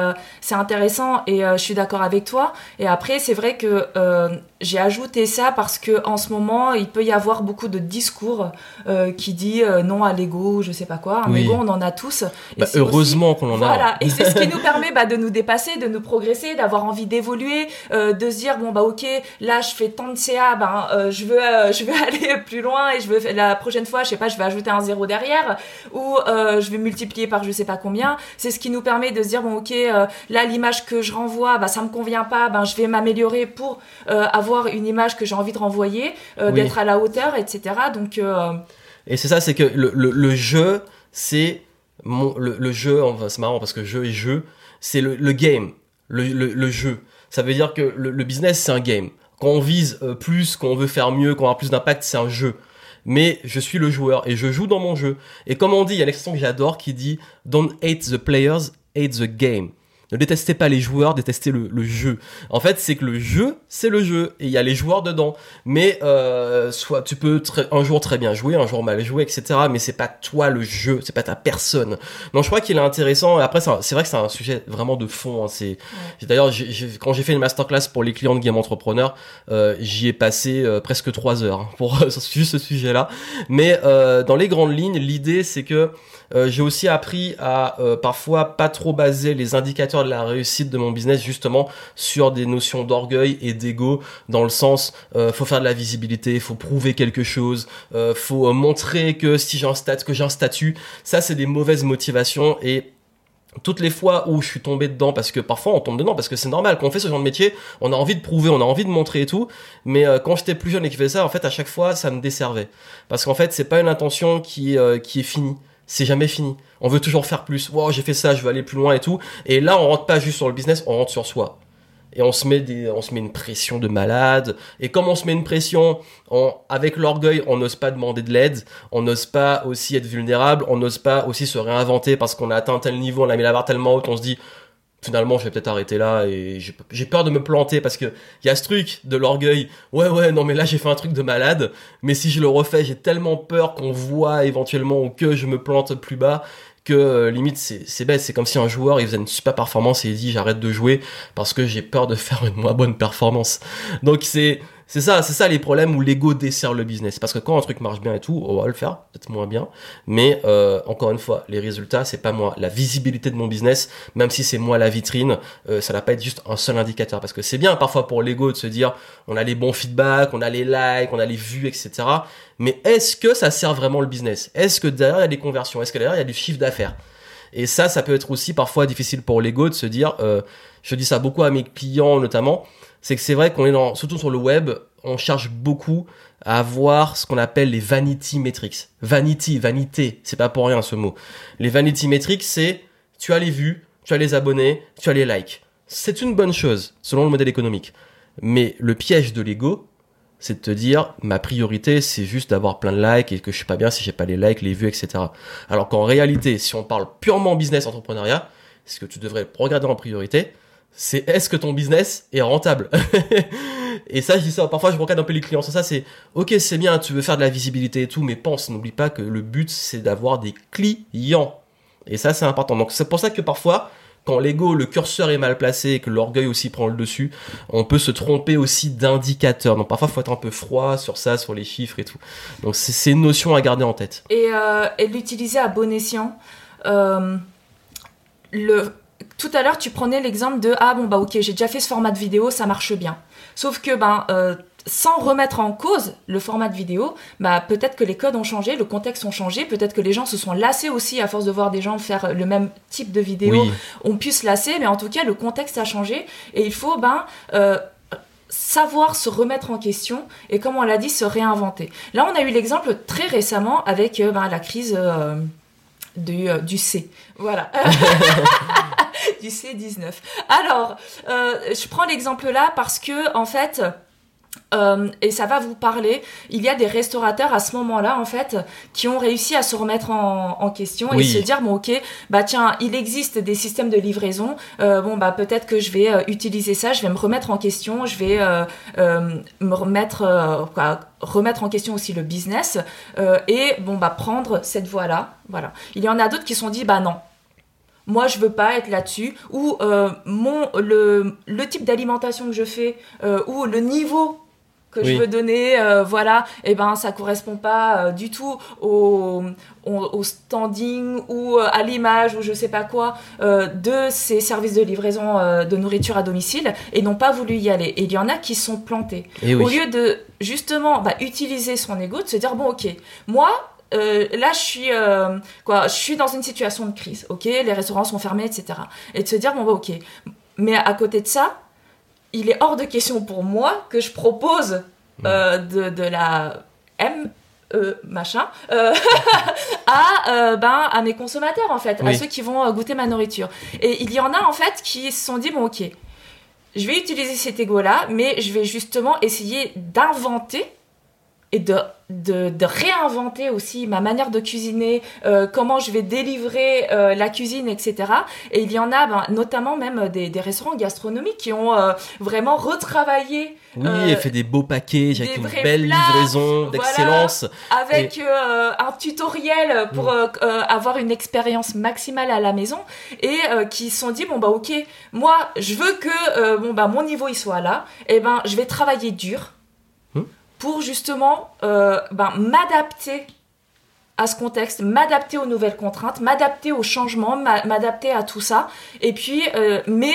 B: c'est intéressant et je suis d'accord avec toi. Et après, c'est vrai que j'ai ajouté ça parce que en ce moment, il peut y avoir beaucoup de discours qui dit non à l'ego, je sais pas quoi. Un ego, on en a tous.
A: Bah, heureusement qu'on en
B: a. Voilà. Et c'est ce qui nous permet bah, de nous dépasser, de nous progresser, d'avoir envie d'évoluer, euh, de se dire bon bah ok là je fais tant de CA ben euh, je veux euh, je veux aller plus loin et je veux la prochaine fois je sais pas je vais ajouter un zéro derrière ou je vais multiplier par je sais pas combien. C'est ce qui nous permet de se dire bon ok là l'image que je renvoie bah ça me convient pas ben je vais m'améliorer pour avoir une image que j'ai envie de renvoyer d'être à la hauteur etc donc
A: et c'est ça c'est que le, le, jeu c'est mon, le, jeu, enfin, c'est marrant parce que jeu et jeu, c'est le, game, le, le, jeu. Ça veut dire que le, business, c'est un game. Quand on vise euh, plus, quand on veut faire mieux, quand on a plus d'impact, c'est un jeu. Mais je suis le joueur et je joue dans mon jeu. Et comme on dit, il y a l'expression que j'adore qui dit Don't hate the players, hate the game. Ne détestez pas les joueurs, détestez le, le jeu. En fait, c'est que le jeu, c'est le jeu et il y a les joueurs dedans. Mais euh, soit tu peux un jour très bien jouer, un jour mal jouer, etc. Mais c'est pas toi le jeu, c'est pas ta personne. Donc je crois qu'il est intéressant. Après, c'est vrai que c'est un sujet vraiment de fond. Hein. C'est d'ailleurs quand j'ai fait une masterclass pour les clients de Game Entrepreneur, euh, j'y ai passé euh, presque trois heures hein, pour juste ce sujet-là. Mais euh, dans les grandes lignes, l'idée c'est que euh, j'ai aussi appris à euh, parfois pas trop baser les indicateurs de la réussite de mon business justement sur des notions d'orgueil et d'ego dans le sens euh, faut faire de la visibilité, faut prouver quelque chose, euh, faut montrer que si j'ai un statut, que j'ai un statut, ça c'est des mauvaises motivations et toutes les fois où je suis tombé dedans, parce que parfois on tombe dedans, parce que c'est normal, quand on fait ce genre de métier, on a envie de prouver, on a envie de montrer et tout, mais quand j'étais plus jeune et que je faisais ça, en fait à chaque fois ça me desservait, parce qu'en fait c'est pas une intention qui, qui est finie, c'est jamais fini. On veut toujours faire plus. Wow, j'ai fait ça, je veux aller plus loin et tout. Et là, on rentre pas juste sur le business, on rentre sur soi. Et on se met des, on se met une pression de malade. Et comme on se met une pression, on, avec l'orgueil, on n'ose pas demander de l'aide. On n'ose pas aussi être vulnérable. On n'ose pas aussi se réinventer parce qu'on a atteint tel niveau, on a mis la barre tellement haute, on se dit, finalement je vais peut-être arrêter là et j'ai peur de me planter parce que il y a ce truc de l'orgueil. Ouais ouais non mais là j'ai fait un truc de malade. Mais si je le refais j'ai tellement peur qu'on voit éventuellement ou que je me plante plus bas que euh, limite c'est bête. C'est comme si un joueur il faisait une super performance et il dit j'arrête de jouer parce que j'ai peur de faire une moins bonne performance. Donc c'est c'est ça, c'est ça les problèmes où l'ego dessert le business. Parce que quand un truc marche bien et tout, on va le faire, peut-être moins bien. Mais euh, encore une fois, les résultats, c'est pas moi. La visibilité de mon business, même si c'est moi la vitrine, euh, ça va pas être juste un seul indicateur. Parce que c'est bien parfois pour l'ego de se dire, on a les bons feedbacks, on a les likes, on a les vues, etc. Mais est-ce que ça sert vraiment le business? Est-ce que derrière il y a des conversions? Est-ce que derrière il y a du chiffre d'affaires? Et ça, ça peut être aussi parfois difficile pour l'ego de se dire, euh, je dis ça beaucoup à mes clients notamment c'est que c'est vrai qu'on est dans, surtout sur le web, on cherche beaucoup à avoir ce qu'on appelle les vanity metrics. Vanity, vanité, c'est pas pour rien ce mot. Les vanity metrics, c'est tu as les vues, tu as les abonnés, tu as les likes. C'est une bonne chose selon le modèle économique. Mais le piège de l'ego, c'est de te dire ma priorité c'est juste d'avoir plein de likes et que je sais pas bien si j'ai pas les likes, les vues, etc. Alors qu'en réalité, si on parle purement business entrepreneuriat, ce que tu devrais regarder en priorité, c'est est-ce que ton business est rentable Et ça, je dis ça, parfois je regarde un peu les clients sur ça, c'est ok, c'est bien, tu veux faire de la visibilité et tout, mais pense, n'oublie pas que le but c'est d'avoir des clients. Et ça, c'est important. Donc c'est pour ça que parfois, quand l'ego, le curseur est mal placé et que l'orgueil aussi prend le dessus, on peut se tromper aussi d'indicateur. Donc parfois, faut être un peu froid sur ça, sur les chiffres et tout. Donc c'est une notion à garder en tête.
B: Et, euh, et l'utiliser à bon escient. Euh, le, tout à l'heure, tu prenais l'exemple de ah bon bah ok, j'ai déjà fait ce format de vidéo, ça marche bien. Sauf que ben euh, sans remettre en cause le format de vidéo, bah peut-être que les codes ont changé, le contexte ont changé, peut-être que les gens se sont lassés aussi à force de voir des gens faire le même type de vidéo, on puisse se lasser, mais en tout cas le contexte a changé et il faut ben euh, savoir se remettre en question et comme on l'a dit se réinventer. Là on a eu l'exemple très récemment avec euh, ben, la crise du, du C. Voilà. du C19. Alors, euh, je prends l'exemple là parce que, en fait, euh, et ça va vous parler. Il y a des restaurateurs à ce moment-là, en fait, qui ont réussi à se remettre en, question et se dire bon, ok, bah tiens, il existe des systèmes de livraison. Euh, bon, bah peut-être que je vais utiliser ça. Je vais me remettre en question. Je vais me remettre, remettre en question aussi le business et bon, bah prendre cette voie-là. Voilà. Il y en a d'autres qui se sont dit bah non moi je veux pas être là-dessus ou euh, mon le, le type d'alimentation que je fais euh, ou le niveau que je veux donner euh, voilà et eh ben ça correspond pas du tout au, au, standing ou à l'image ou je sais pas quoi de ces services de livraison de nourriture à domicile et n'ont pas voulu y aller. Et il y en a qui sont plantés. Eh au lieu de justement bah, utiliser son ego de se dire bon ok moi euh, là, je suis, euh, quoi, je suis dans une situation de crise, ok Les restaurants sont fermés, etc. Et de se dire, bon, bah, ok. Mais à côté de ça, il est hors de question pour moi que je propose mm. euh, de, de, la M. E, machin à ben à mes consommateurs en fait à ceux qui vont goûter ma nourriture et il y en a en fait qui se sont dit bon ok je vais utiliser cet ego là mais je vais justement essayer d'inventer et de, de, de, réinventer aussi ma manière de cuisiner, euh, comment je vais délivrer euh, la cuisine, etc. Et il y en a ben, notamment même des, des, restaurants gastronomiques qui ont euh, vraiment retravaillé.
A: Oui, et fait des beaux paquets avec une belle livraison d'excellence.
B: avec un tutoriel pour mm. avoir une expérience maximale à la maison et qui se sont dit bon bah ok, moi je veux que bon bah mon niveau il soit là, et ben je vais travailler dur pour justement euh, ben, m'adapter à ce contexte, m'adapter aux nouvelles contraintes, m'adapter aux changements, m'adapter à tout ça. Et puis, euh, mais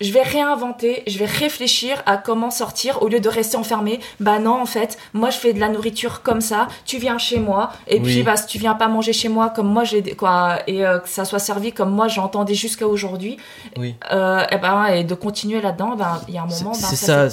B: je vais réinventer, je vais réfléchir à comment sortir au lieu de rester enfermé. Bah non, en fait, moi je fais de la nourriture comme ça. Tu viens chez moi et puis bah si tu viens pas manger chez moi comme moi j'ai quoi et euh, que ça soit servi comme moi j'entendais jusqu'à aujourd'hui. Oui. Euh, et ben et de continuer là-dedans, ben il y a un moment.
A: c'est ça.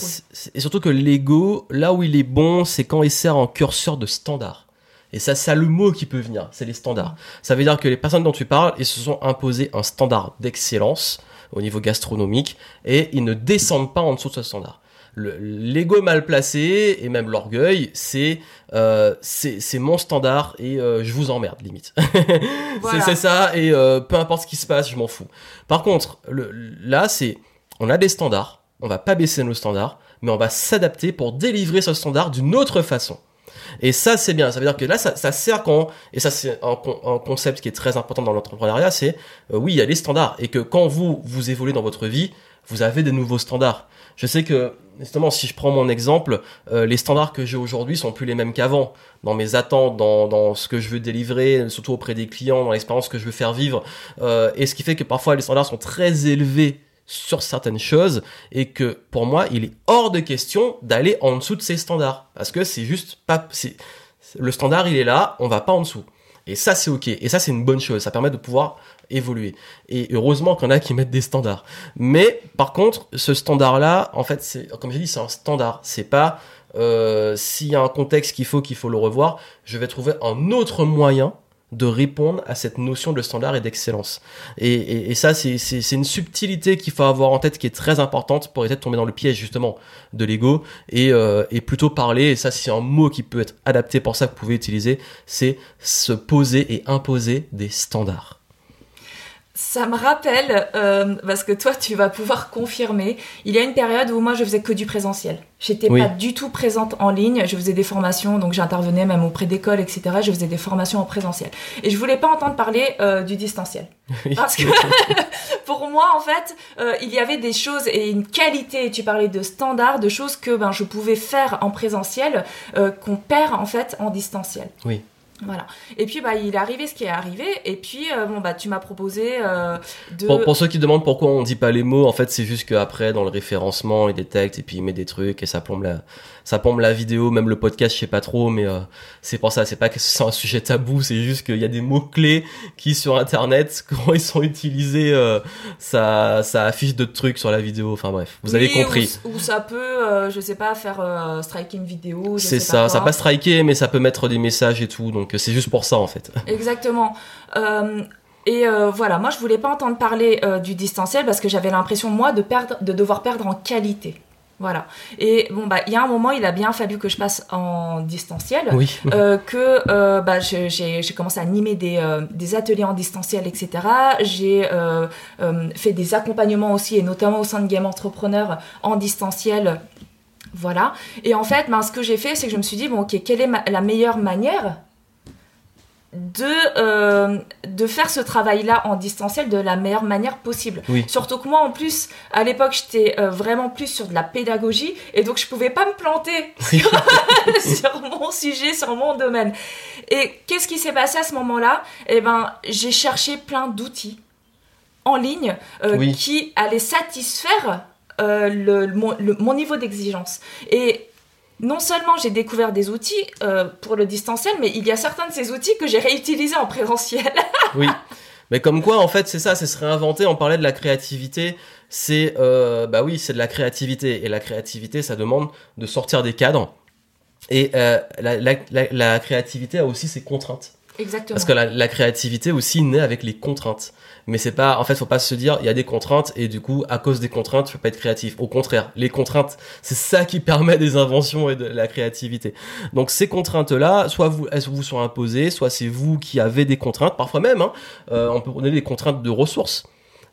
A: et surtout que l'ego, là où il est bon, c'est quand il sert en curseur de standard. Et ça, c'est le mot qui peut venir, c'est les standards. Ça veut dire que les personnes dont tu parles, ils se sont imposés un standard d'excellence au niveau gastronomique et ils ne descendent pas en dessous de ce standard. L'ego mal placé et même l'orgueil, c'est euh, c'est mon standard et euh, je vous emmerde limite. c'est ça et euh, peu importe ce qui se passe, je m'en fous. Par contre, le, là c'est on a des standards, on va pas baisser nos standards, mais on va s'adapter pour délivrer ce standard d'une autre façon. Et ça, c'est bien. Ça veut dire que là, ça, ça sert quand, et ça, c'est un, un, concept qui est très important dans l'entrepreneuriat, c'est, euh, oui, il y a les standards. Et que quand vous, vous évoluez dans votre vie, vous avez des nouveaux standards. Je sais que, justement, si je prends mon exemple, euh, les standards que j'ai aujourd'hui sont plus les mêmes qu'avant. Dans mes attentes, dans, dans ce que je veux délivrer, surtout auprès des clients, dans l'expérience que je veux faire vivre. Euh, et ce qui fait que parfois les standards sont très élevés sur certaines choses et que pour moi, il est hors de question d'aller en dessous de ces standards parce que c'est juste pas le standard, il est là, on va pas en dessous. Et ça, c'est ok. Et ça, c'est une bonne chose. Ça permet de pouvoir évoluer. Et heureusement en a qui mettent des standards. Mais par contre, ce standard-là, en fait, c'est comme j'ai dit, c'est un standard. C'est pas euh, s'il y a un contexte qu'il faut qu'il faut le revoir. Je vais trouver un autre moyen de répondre à cette notion de standard et d'excellence. Et, et, ça, c'est une subtilité qu'il faut avoir en tête qui est très importante pour éviter de tomber dans le piège justement de l'ego et, euh, et plutôt parler, et ça c'est un mot qui peut être adapté pour ça que vous pouvez utiliser, c'est se poser et imposer des standards.
B: Ça me rappelle, euh, parce que toi tu vas pouvoir confirmer, il y a une période où moi je faisais que du présentiel. J'étais pas du tout présente en ligne, je faisais des formations, donc j'intervenais même auprès d'écoles, etc. Je faisais des formations en présentiel. Et je voulais pas entendre parler euh, du distanciel. Parce que pour moi, en fait, euh, il y avait des choses et une qualité, tu parlais de standards, de choses que ben, je pouvais faire en présentiel, qu'on perd en fait en distanciel.
A: Oui.
B: Voilà. Et puis bah il est arrivé ce qui est arrivé et puis euh, bon bah tu m'as proposé euh, de
A: pour, ceux qui demandent pourquoi on dit pas les mots en fait c'est juste qu'après dans le référencement il détecte et puis il met des trucs et ça plombe la ça plombe la vidéo même le podcast je sais pas trop mais euh, c'est pour ça c'est pas que c'est un sujet tabou c'est juste qu'il y a des mots clés qui sur internet quand ils sont utilisés ça ça affiche d'autres trucs sur la vidéo enfin bref vous avez compris
B: ou, ça peut je sais pas faire striker une vidéo
A: c'est ça ça pas striker mais ça peut mettre des messages et tout donc c'est juste pour ça en fait.
B: Exactement. Euh, et euh, voilà, moi je voulais pas entendre parler euh, du distanciel parce que j'avais l'impression moi de perdre, de devoir perdre en qualité. Voilà. Et bon bah il y a un moment il a bien fallu que je passe en distanciel,
A: oui.
B: que bah, j'ai commencé à animer des, des, ateliers en distanciel, etc. J'ai fait des accompagnements aussi et notamment au sein de Game Entrepreneur en distanciel voilà. Et en fait, ben, ce que j'ai fait, c'est que je me suis dit, bon, ok, quelle est la meilleure manière de, euh, de faire ce travail-là en distanciel de la meilleure manière possible. Surtout que moi, en plus, à l'époque, j'étais euh, vraiment plus sur de la pédagogie et donc je pouvais pas me planter sur, mon sujet, sur mon domaine. Et qu'est-ce qui s'est passé à ce moment-là? Eh ben, j'ai cherché plein d'outils en ligne euh, qui allaient satisfaire le, mon niveau d'exigence. Et non seulement j'ai découvert des outils euh, pour le distanciel, mais il y a certains de ces outils que j'ai réutilisés en présentiel.
A: oui. Mais comme quoi, en fait, c'est ça, c'est se réinventer. On parlait de la créativité. C'est, euh, bah oui, c'est de la créativité. Et la créativité, ça demande de sortir des cadres. Et euh, la, créativité a aussi ses contraintes.
B: Exactement.
A: Parce que la, créativité aussi naît avec les contraintes. Mais c'est pas, en fait, faut pas se dire, il y a des contraintes et du coup, à cause des contraintes, tu peux pas être créatif. Au contraire, les contraintes, c'est ça qui permet des inventions et de la créativité. Donc ces contraintes-là, soit vous, elles vous sont imposées, soit c'est vous qui avez des contraintes. Parfois même, hein, euh, on peut donner des contraintes de ressources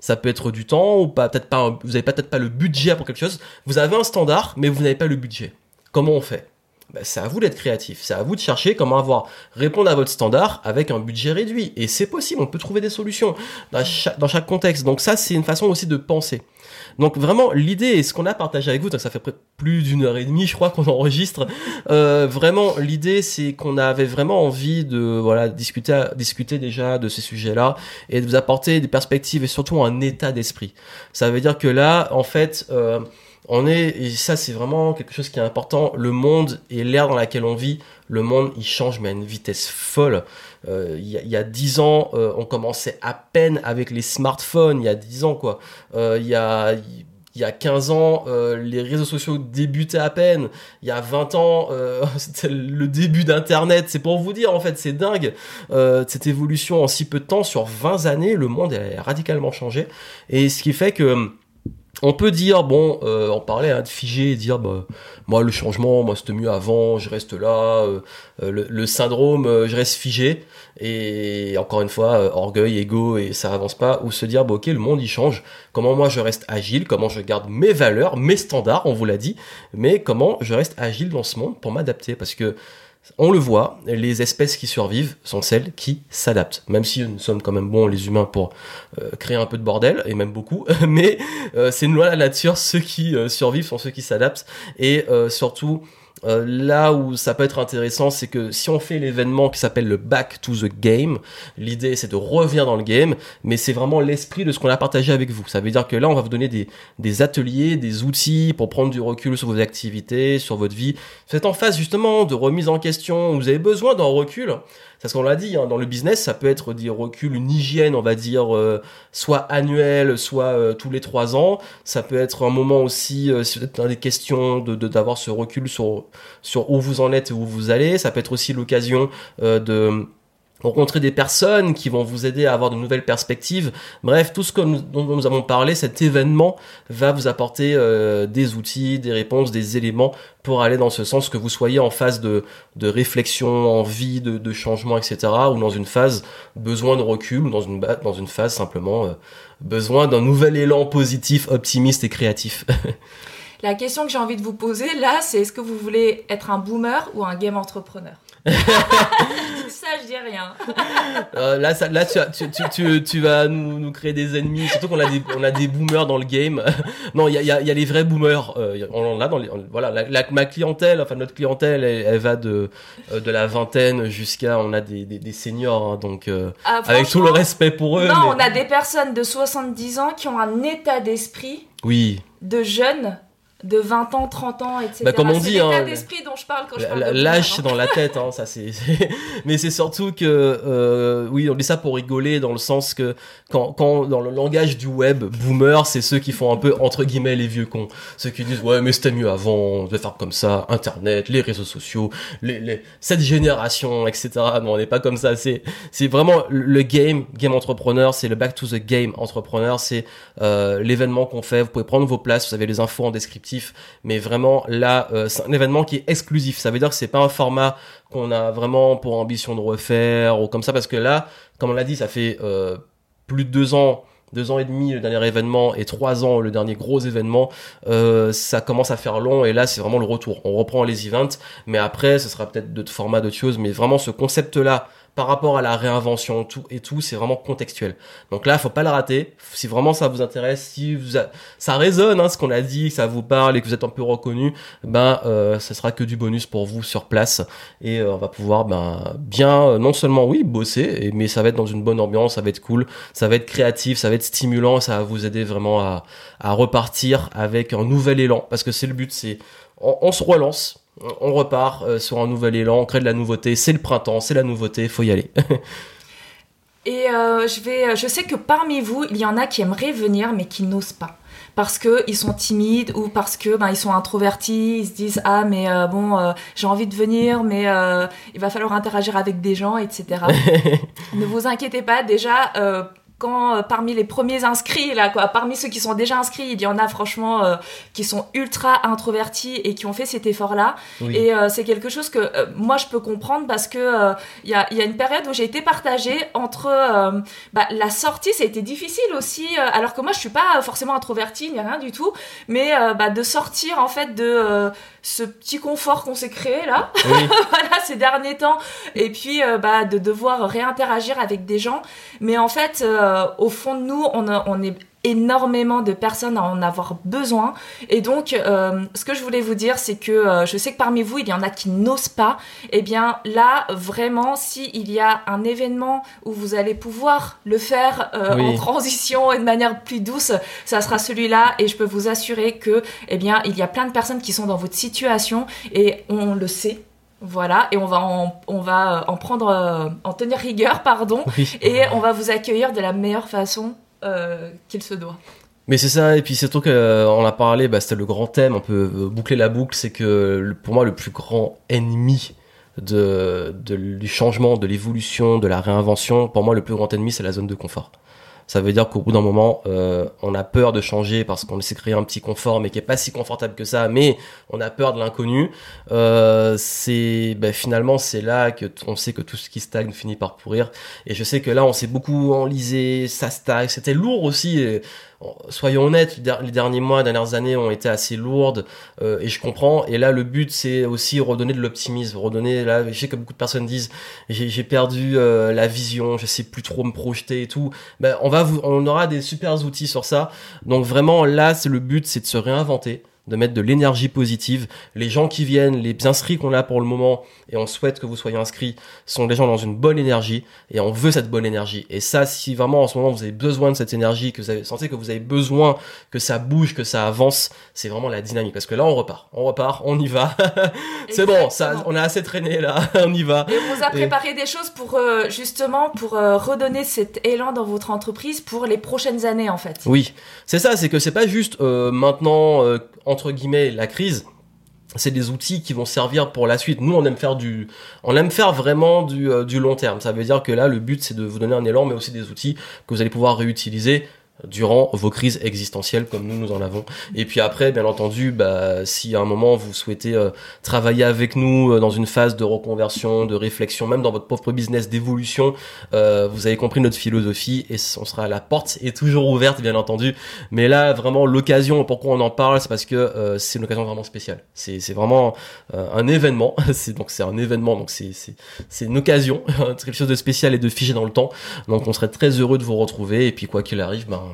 A: ça peut être du temps ou pas peut-être pas vous avez peut-être pas le budget pour quelque chose vous avez un standard mais vous n'avez pas le budget comment on fait? Bah, c'est à vous d'être créatif, c'est à vous de chercher comment avoir répondre à votre standard avec un budget réduit. Et c'est possible, on peut trouver des solutions dans chaque, contexte. Donc ça, c'est une façon aussi de penser. Donc vraiment, l'idée et ce qu'on a partagé avec vous, donc ça fait plus d'une heure et demie, je crois qu'on enregistre. Euh, vraiment, l'idée, c'est qu'on avait vraiment envie de voilà discuter, discuter déjà de ces sujets-là et de vous apporter des perspectives et surtout un état d'esprit. Ça veut dire que là, en fait. Euh, on est, et ça c'est vraiment quelque chose qui est important, le monde et l'ère dans laquelle on vit, le monde il change mais à une vitesse folle. Euh, il y, a dix ans, euh, on commençait à peine avec les smartphones, il y a dix ans quoi. Euh, il y a il y a 15 ans, les réseaux sociaux débutaient à peine. Il y a 20 ans, c'était le début d'Internet. C'est pour vous dire, en fait, c'est dingue. cette évolution en si peu de temps, sur 20 années, le monde a radicalement changé. Et ce qui fait que on peut dire, bon, euh, on parlait hein, de figer et dire, bah, moi le changement, moi c'était mieux avant, je reste là, euh, euh, le, syndrome, je reste figé, et encore une fois, orgueil, ego, et ça avance pas, ou se dire, bah, ok, le monde il change, comment moi je reste agile, comment je garde mes valeurs, mes standards, on vous l'a dit, mais comment je reste agile dans ce monde pour m'adapter, parce que on le voit, les espèces qui survivent sont celles qui s'adaptent. Même si nous sommes quand même bons, les humains, pour euh, créer un peu de bordel, et même beaucoup, mais euh, c'est une loi de la nature, ceux qui euh, survivent sont ceux qui s'adaptent, et surtout, euh, là où ça peut être intéressant, c'est que si on fait l'événement qui s'appelle le Back to the Game, l'idée c'est de revenir dans le game, mais c'est vraiment l'esprit de ce qu'on a partagé avec vous. Ça veut dire que là, on va vous donner des, des ateliers, des outils pour prendre du recul sur vos activités, sur votre vie. Vous êtes en phase justement de remise en question, vous avez besoin d'un recul parce qu'on l'a dit, hein, dans le business, ça peut être des reculs, une hygiène, on va dire, euh, soit annuelle, soit euh, tous les trois ans. Ça peut être un moment aussi, euh, dans des questions de d'avoir ce recul sur sur où vous en êtes et où vous allez. Ça peut être aussi l'occasion de rencontrer des personnes qui vont vous aider à avoir de nouvelles perspectives. Bref, tout ce que dont nous avons parlé, cet événement va vous apporter euh, des outils, des réponses, des éléments pour aller dans ce sens, que vous soyez en phase de, réflexion, envie de, de changement, etc., ou dans une phase besoin de recul, ou dans une, dans une phase simplement euh, besoin d'un nouvel élan positif, optimiste et créatif.
B: La question que j'ai envie de vous poser là, c'est est-ce que vous voulez être un boomer ou un game entrepreneur ça, je dis rien.
A: Euh, là, ça, là tu, tu, tu, tu, vas nous, nous, créer des ennemis. Surtout qu'on a des, on a des boomers dans le game. non, il y a, y, a, y a, les vrais boomers. Euh, on a dans les, voilà, la, ma clientèle, enfin notre clientèle, elle, va de, euh, de la vingtaine jusqu'à, on a des, des, des seniors. Hein, donc, euh, ah, avec tout le respect pour eux.
B: Non, on a des personnes de 70 ans qui ont un état d'esprit.
A: Oui.
B: De jeunes de 20 ans, 30 ans, etc.
A: Bah, comme on dit, hein,
B: d'esprit dont je parle quand je parle
A: L'âge, c'est dans la tête, hein, ça c'est. Mais c'est surtout que, euh, oui, on dit ça pour rigoler, dans le sens que quand, quand dans le langage du web, boomer, c'est ceux qui font un peu entre guillemets les vieux cons, ceux qui disent ouais mais c'était mieux avant, on devait faire comme ça, Internet, les réseaux sociaux, les, les... cette génération, etc. Non, on n'est pas comme ça. C'est c'est vraiment le game, game entrepreneur, c'est le back to the game entrepreneur, c'est euh, l'événement qu'on fait. Vous pouvez prendre vos places, vous avez les infos en description mais vraiment là, euh, c'est un événement qui est exclusif. Ça veut dire que c'est pas un format qu'on a vraiment pour ambition de refaire ou comme ça, parce que là, comme on l'a dit, ça fait euh, plus de deux ans deux ans et demi le dernier événement et trois ans le dernier gros événement, euh, ça commence à faire long et là c'est vraiment le retour. On reprend les events, mais après ce sera peut-être d'autres formats, d'autres choses, mais vraiment ce concept-là par rapport à la réinvention tout et tout, c'est vraiment contextuel. Donc là, faut pas le rater. Si vraiment ça vous intéresse, si ça résonne, hein, ce qu'on a dit, que ça vous parle et que vous êtes un peu reconnu, ben euh, ça sera que du bonus pour vous sur place et euh, on va pouvoir ben bien euh, non seulement oui bosser, mais ça va être dans une bonne ambiance, ça va être cool, ça va être créatif, ça va être stimulant, ça va vous aider vraiment à, à repartir avec un nouvel élan parce que c'est le but, c'est on se relance on repart euh, sur un nouvel élan, on crée de la nouveauté, c'est le printemps, c'est la nouveauté, faut y aller.
B: Et euh, je, vais, je sais que parmi vous, il y en a qui aimeraient venir mais qui n'osent pas. parce que ils sont timides ou parce que ben ils sont introvertis, ils se disent ah mais euh, bon euh, j'ai envie de venir mais il va falloir interagir avec des gens etc. ne vous inquiétez pas déjà quand euh, parmi les premiers inscrits là quoi, parmi ceux qui sont déjà inscrits, il y en a franchement euh, qui sont ultra introvertis et qui ont fait cet effort là. Et euh, c'est quelque chose que moi je peux comprendre parce que il y a, y, a, une période où j'ai été partagée entre bah, la sortie, ça a été difficile aussi, alors que moi je suis pas forcément introvertie ni rien du tout, mais bah, de sortir en fait de ce petit confort qu'on s'est créé là, voilà, ces derniers temps, et puis bah, de devoir réinteragir avec des gens. Mais en fait, euh, au fond de nous, on, on est énormément de personnes à en avoir besoin. Et donc, euh, ce que je voulais vous dire, c'est que euh, je sais que parmi vous, il y en a qui n'osent pas. Et eh bien là, vraiment, s'il il y a un événement où vous allez pouvoir le faire euh, en transition et de manière plus douce, ça sera celui-là. Et je peux vous assurer que, eh bien, il y a plein de personnes qui sont dans votre situation et on le sait. Voilà, et on va en, on va en prendre, en tenir rigueur, pardon, et on va vous accueillir de la meilleure façon euh, qu'il se doit.
A: Mais c'est ça, et puis c'est surtout qu'on euh, a parlé, bah, c'était le grand thème, on peut euh, boucler la boucle, c'est que pour moi le plus grand ennemi de, du changement, de l'évolution, de la réinvention, pour moi le plus grand ennemi c'est la zone de confort. Ça veut dire qu'au bout d'un moment, on a peur de changer parce qu'on s'est créé un petit confort, mais qui est pas si confortable que ça. Mais on a peur de l'inconnu. c'est bah, finalement c'est là que on sait que tout ce qui stagne finit par pourrir. Et je sais que là, on s'est beaucoup enlisé, ça stagne. C'était lourd aussi. Soyons honnêtes, les derniers mois, les dernières années ont été assez lourdes euh, et je comprends. Et là, le but, c'est aussi redonner de l'optimisme, redonner. Là, je sais que beaucoup de personnes disent j'ai perdu euh, la vision, je sais plus trop me projeter et tout. Ben, on va, vous, on aura des super outils sur ça. Donc vraiment, là, c'est le but, c'est de se réinventer de mettre de l'énergie positive. Les gens qui viennent, les inscrits qu'on a pour le moment, et on souhaite que vous soyez inscrits, sont des gens dans une bonne énergie, et on veut cette bonne énergie. Et ça, si vraiment en ce moment vous avez besoin de cette énergie, que vous avez sentez que vous avez besoin que ça bouge, que ça avance, c'est vraiment la dynamique. Parce que là, on repart, on repart, on y va. c'est bon, ça, on a assez traîné là, on y va.
B: Et on vous a préparé des choses pour euh, justement pour euh, redonner cet élan dans votre entreprise pour les prochaines années en fait.
A: Oui, c'est ça, c'est que c'est pas juste euh, maintenant entre guillemets la crise c'est des outils qui vont servir pour la suite. Nous, on aime faire du, on aime faire vraiment du, euh, du long terme. Ça veut dire que là, le but, c'est de vous donner un élan, mais aussi des outils que vous allez pouvoir réutiliser durant vos crises existentielles comme nous nous en avons. Et puis après bien entendu bah si à un moment vous souhaitez euh, travailler avec nous euh, dans une phase de reconversion de réflexion même dans votre propre business d'évolution euh, vous avez compris notre philosophie et on sera la porte est toujours ouverte bien entendu. Mais là vraiment l'occasion pourquoi on en parle c'est parce que c'est une occasion vraiment spéciale. C'est c'est vraiment un événement. C'est donc c'est un événement donc c'est c'est c'est une occasion quelque chose de spécial et de figé dans le temps. Donc on serait très heureux de vous retrouver. Et puis quoi qu'il arrive ben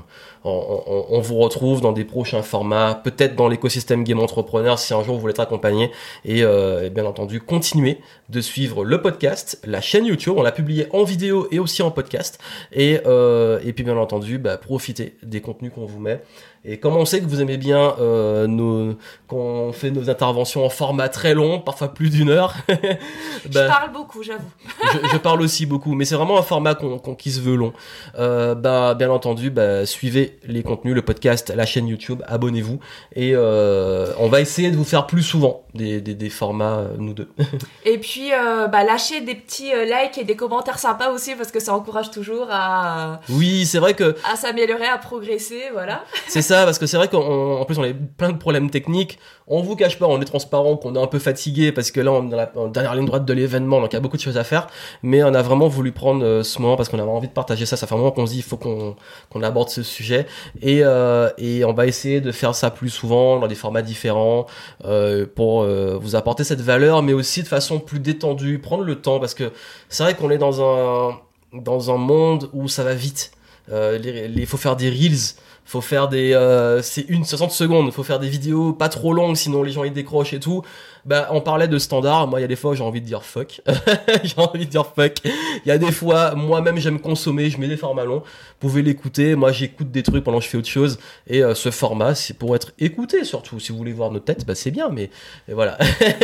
A: on, vous retrouve dans des prochains formats, peut-être dans l'écosystème Game Entrepreneur si un jour vous voulez être accompagné. Euh, et, bien entendu, continuez de suivre le podcast, la chaîne YouTube. On l'a publié en vidéo et aussi en podcast. Et, euh, et puis bien entendu, bah, profitez des contenus qu'on vous met. Et comme on sait que vous aimez bien euh, nos, qu'on fait nos interventions en format très long, parfois plus d'une heure.
B: je bah, parle beaucoup, j'avoue.
A: je, parle aussi beaucoup, mais c'est vraiment un format qu'on, qui se veut long. Euh, bah, bien entendu, bah, suivez les contenus, le podcast, la chaîne YouTube, abonnez-vous et euh, on va essayer de vous faire plus souvent des, des, des formats euh, nous deux.
B: et puis, euh, bah, lâchez des petits euh, likes et des commentaires sympas aussi parce que ça encourage toujours à.
A: Oui, c'est vrai que.
B: À s'améliorer, à progresser, voilà.
A: c'est ça parce que c'est vrai qu'en plus on a plein de problèmes techniques. On vous cache pas, on est transparent, qu'on est un peu fatigué parce que là on est dans la dernière ligne droite de l'événement, donc il y a beaucoup de choses à faire. Mais on a vraiment voulu prendre euh, ce moment parce qu'on avait envie de partager ça. Ça fait un moment qu'on se dit il faut qu'on qu'on aborde ce sujet et euh, et on va essayer de faire ça plus souvent dans des formats différents euh, pour vous apporter cette valeur, mais aussi de façon plus détendue, prendre le temps parce que c'est vrai qu'on est dans un dans un monde où ça va vite. Il faut faire des reels faut faire des euh, c'est une 60 secondes. Faut faire des vidéos pas trop longues sinon les gens ils décrochent et tout. Bah on parlait de standard moi il y a des fois j'ai envie de dire fuck. J'ai envie de dire fuck. Il y a des fois moi-même j'aime consommer je mets des formats longs. Vous pouvez l'écouter. Moi j'écoute des trucs pendant que je fais autre chose. Et euh, ce format c'est pour être écouté surtout. Si vous voulez voir nos têtes bah c'est bien mais voilà.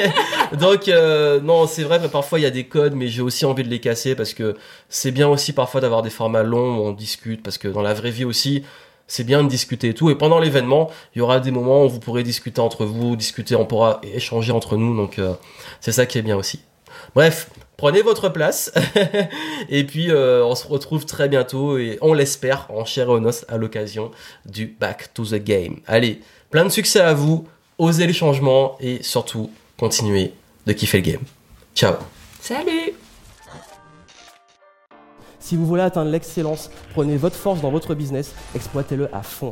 A: Donc euh, non c'est vrai parfois il y a des codes mais j'ai aussi envie de les casser parce que c'est bien aussi parfois d'avoir des formats longs où on discute parce que dans la vraie vie aussi
D: c'est bien de discuter et tout. Et pendant l'événement, il y aura des moments où vous pourrez discuter entre vous, discuter, on pourra échanger entre nous. Donc euh, c'est ça qui est bien aussi. Bref, prenez votre place. et puis euh, on se retrouve très bientôt et on l'espère en chair et en os à l'occasion du Back to the Game. Allez, plein de succès à vous, osez les changements et surtout continuez de kiffer le game. Ciao.
B: Salut
A: si vous voulez atteindre l'excellence, prenez votre force dans votre business, exploitez-le à fond.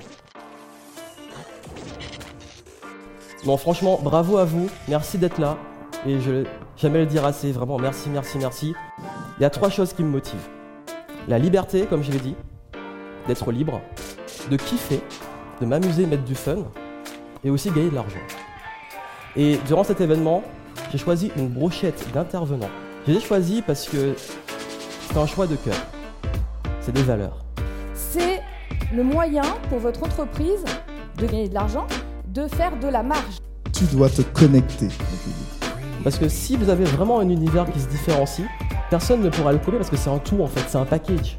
A: Bon, franchement, bravo à vous, merci d'être là. Et je jamais le dire assez, vraiment, merci, merci, merci. Il y a trois choses qui me motivent. La liberté, comme je l'ai dit, d'être libre, de kiffer, de m'amuser, mettre du fun, et aussi gagner de l'argent. Et durant cet événement, j'ai choisi une brochette d'intervenants. J'ai choisi parce que c'est un choix de cœur. C'est des valeurs.
E: C'est le moyen pour votre entreprise de gagner de l'argent, de faire de la marge.
F: Tu dois te connecter.
A: Parce que si vous avez vraiment un univers qui se différencie, personne ne pourra le coller parce que c'est un tout en fait, c'est un package.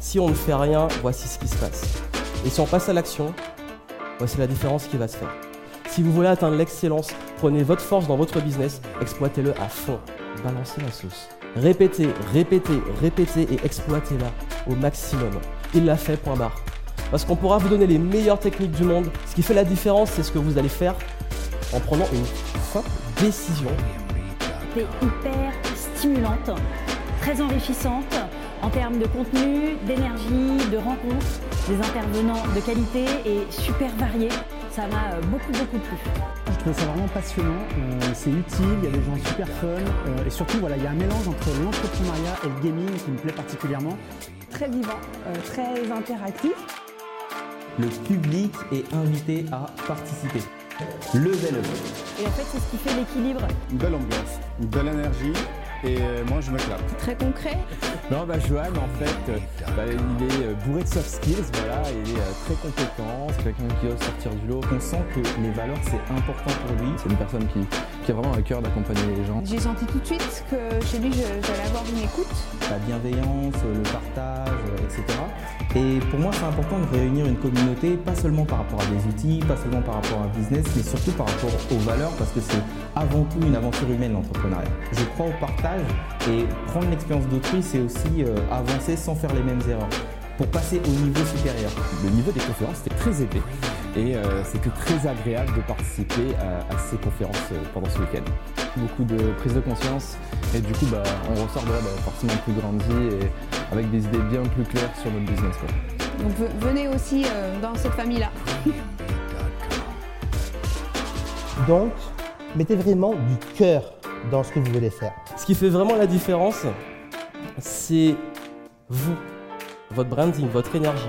A: Si on ne fait rien, voici ce qui se passe. Et si on passe à l'action, voici la différence qui va se faire. Si vous voulez atteindre l'excellence, prenez votre force dans votre business, exploitez-le à fond, balancez la sauce. Répétez, répétez, répétez et exploitez-la au maximum. Il l'a fait, point barre. Parce qu'on pourra vous donner les meilleures techniques du monde. Ce qui fait la différence, c'est ce que vous allez faire en prenant une simple décision.
G: C'est hyper stimulante, très enrichissante en termes de contenu, d'énergie, de rencontres, des intervenants de qualité et super variés. Ça m'a euh, beaucoup beaucoup plu.
H: Je trouve ça vraiment passionnant, euh, c'est utile, il y a des gens super fun euh, et surtout voilà, il y a un mélange entre l'entrepreneuriat et le gaming qui me plaît particulièrement.
I: Très vivant, très interactif.
J: Le public est invité à participer. Level up.
G: Et en fait, c'est ce qui fait l'équilibre.
K: Une belle ambiance, une belle énergie et euh, moi je m'éclate.
I: Très concret.
L: Non, bah Johan en fait, euh, bah, il est euh, bourré de soft skills, voilà, il est très compétent, c'est quelqu'un qui ose sortir du lot. On sent que les valeurs c'est important pour lui. C'est une personne qui, qui a vraiment un cœur d'accompagner les gens.
I: J'ai senti tout de suite que chez lui j'allais avoir une écoute.
J: La bienveillance, le partage, etc. Et pour moi c'est important de réunir une communauté, pas seulement par rapport à des outils, pas seulement par rapport à un business, mais surtout par rapport aux valeurs parce que c'est avant tout une aventure humaine l'entrepreneuriat. Je crois au partage et prendre l'expérience d'autrui, c'est aussi euh, avancer sans faire les mêmes erreurs pour passer au niveau supérieur.
L: Le niveau des conférences était très élevé et euh, c'était très agréable de participer à, ces conférences euh, pendant ce week-end. Beaucoup de prise de conscience et du coup bah, on ressort de là bah, forcément plus grandi et avec des idées bien plus claires sur notre business.
I: Donc venez aussi dans cette famille-là.
M: Donc, mettez vraiment du cœur dans ce que vous voulez faire.
A: Ce qui fait vraiment la différence, c'est vous, votre branding, votre énergie.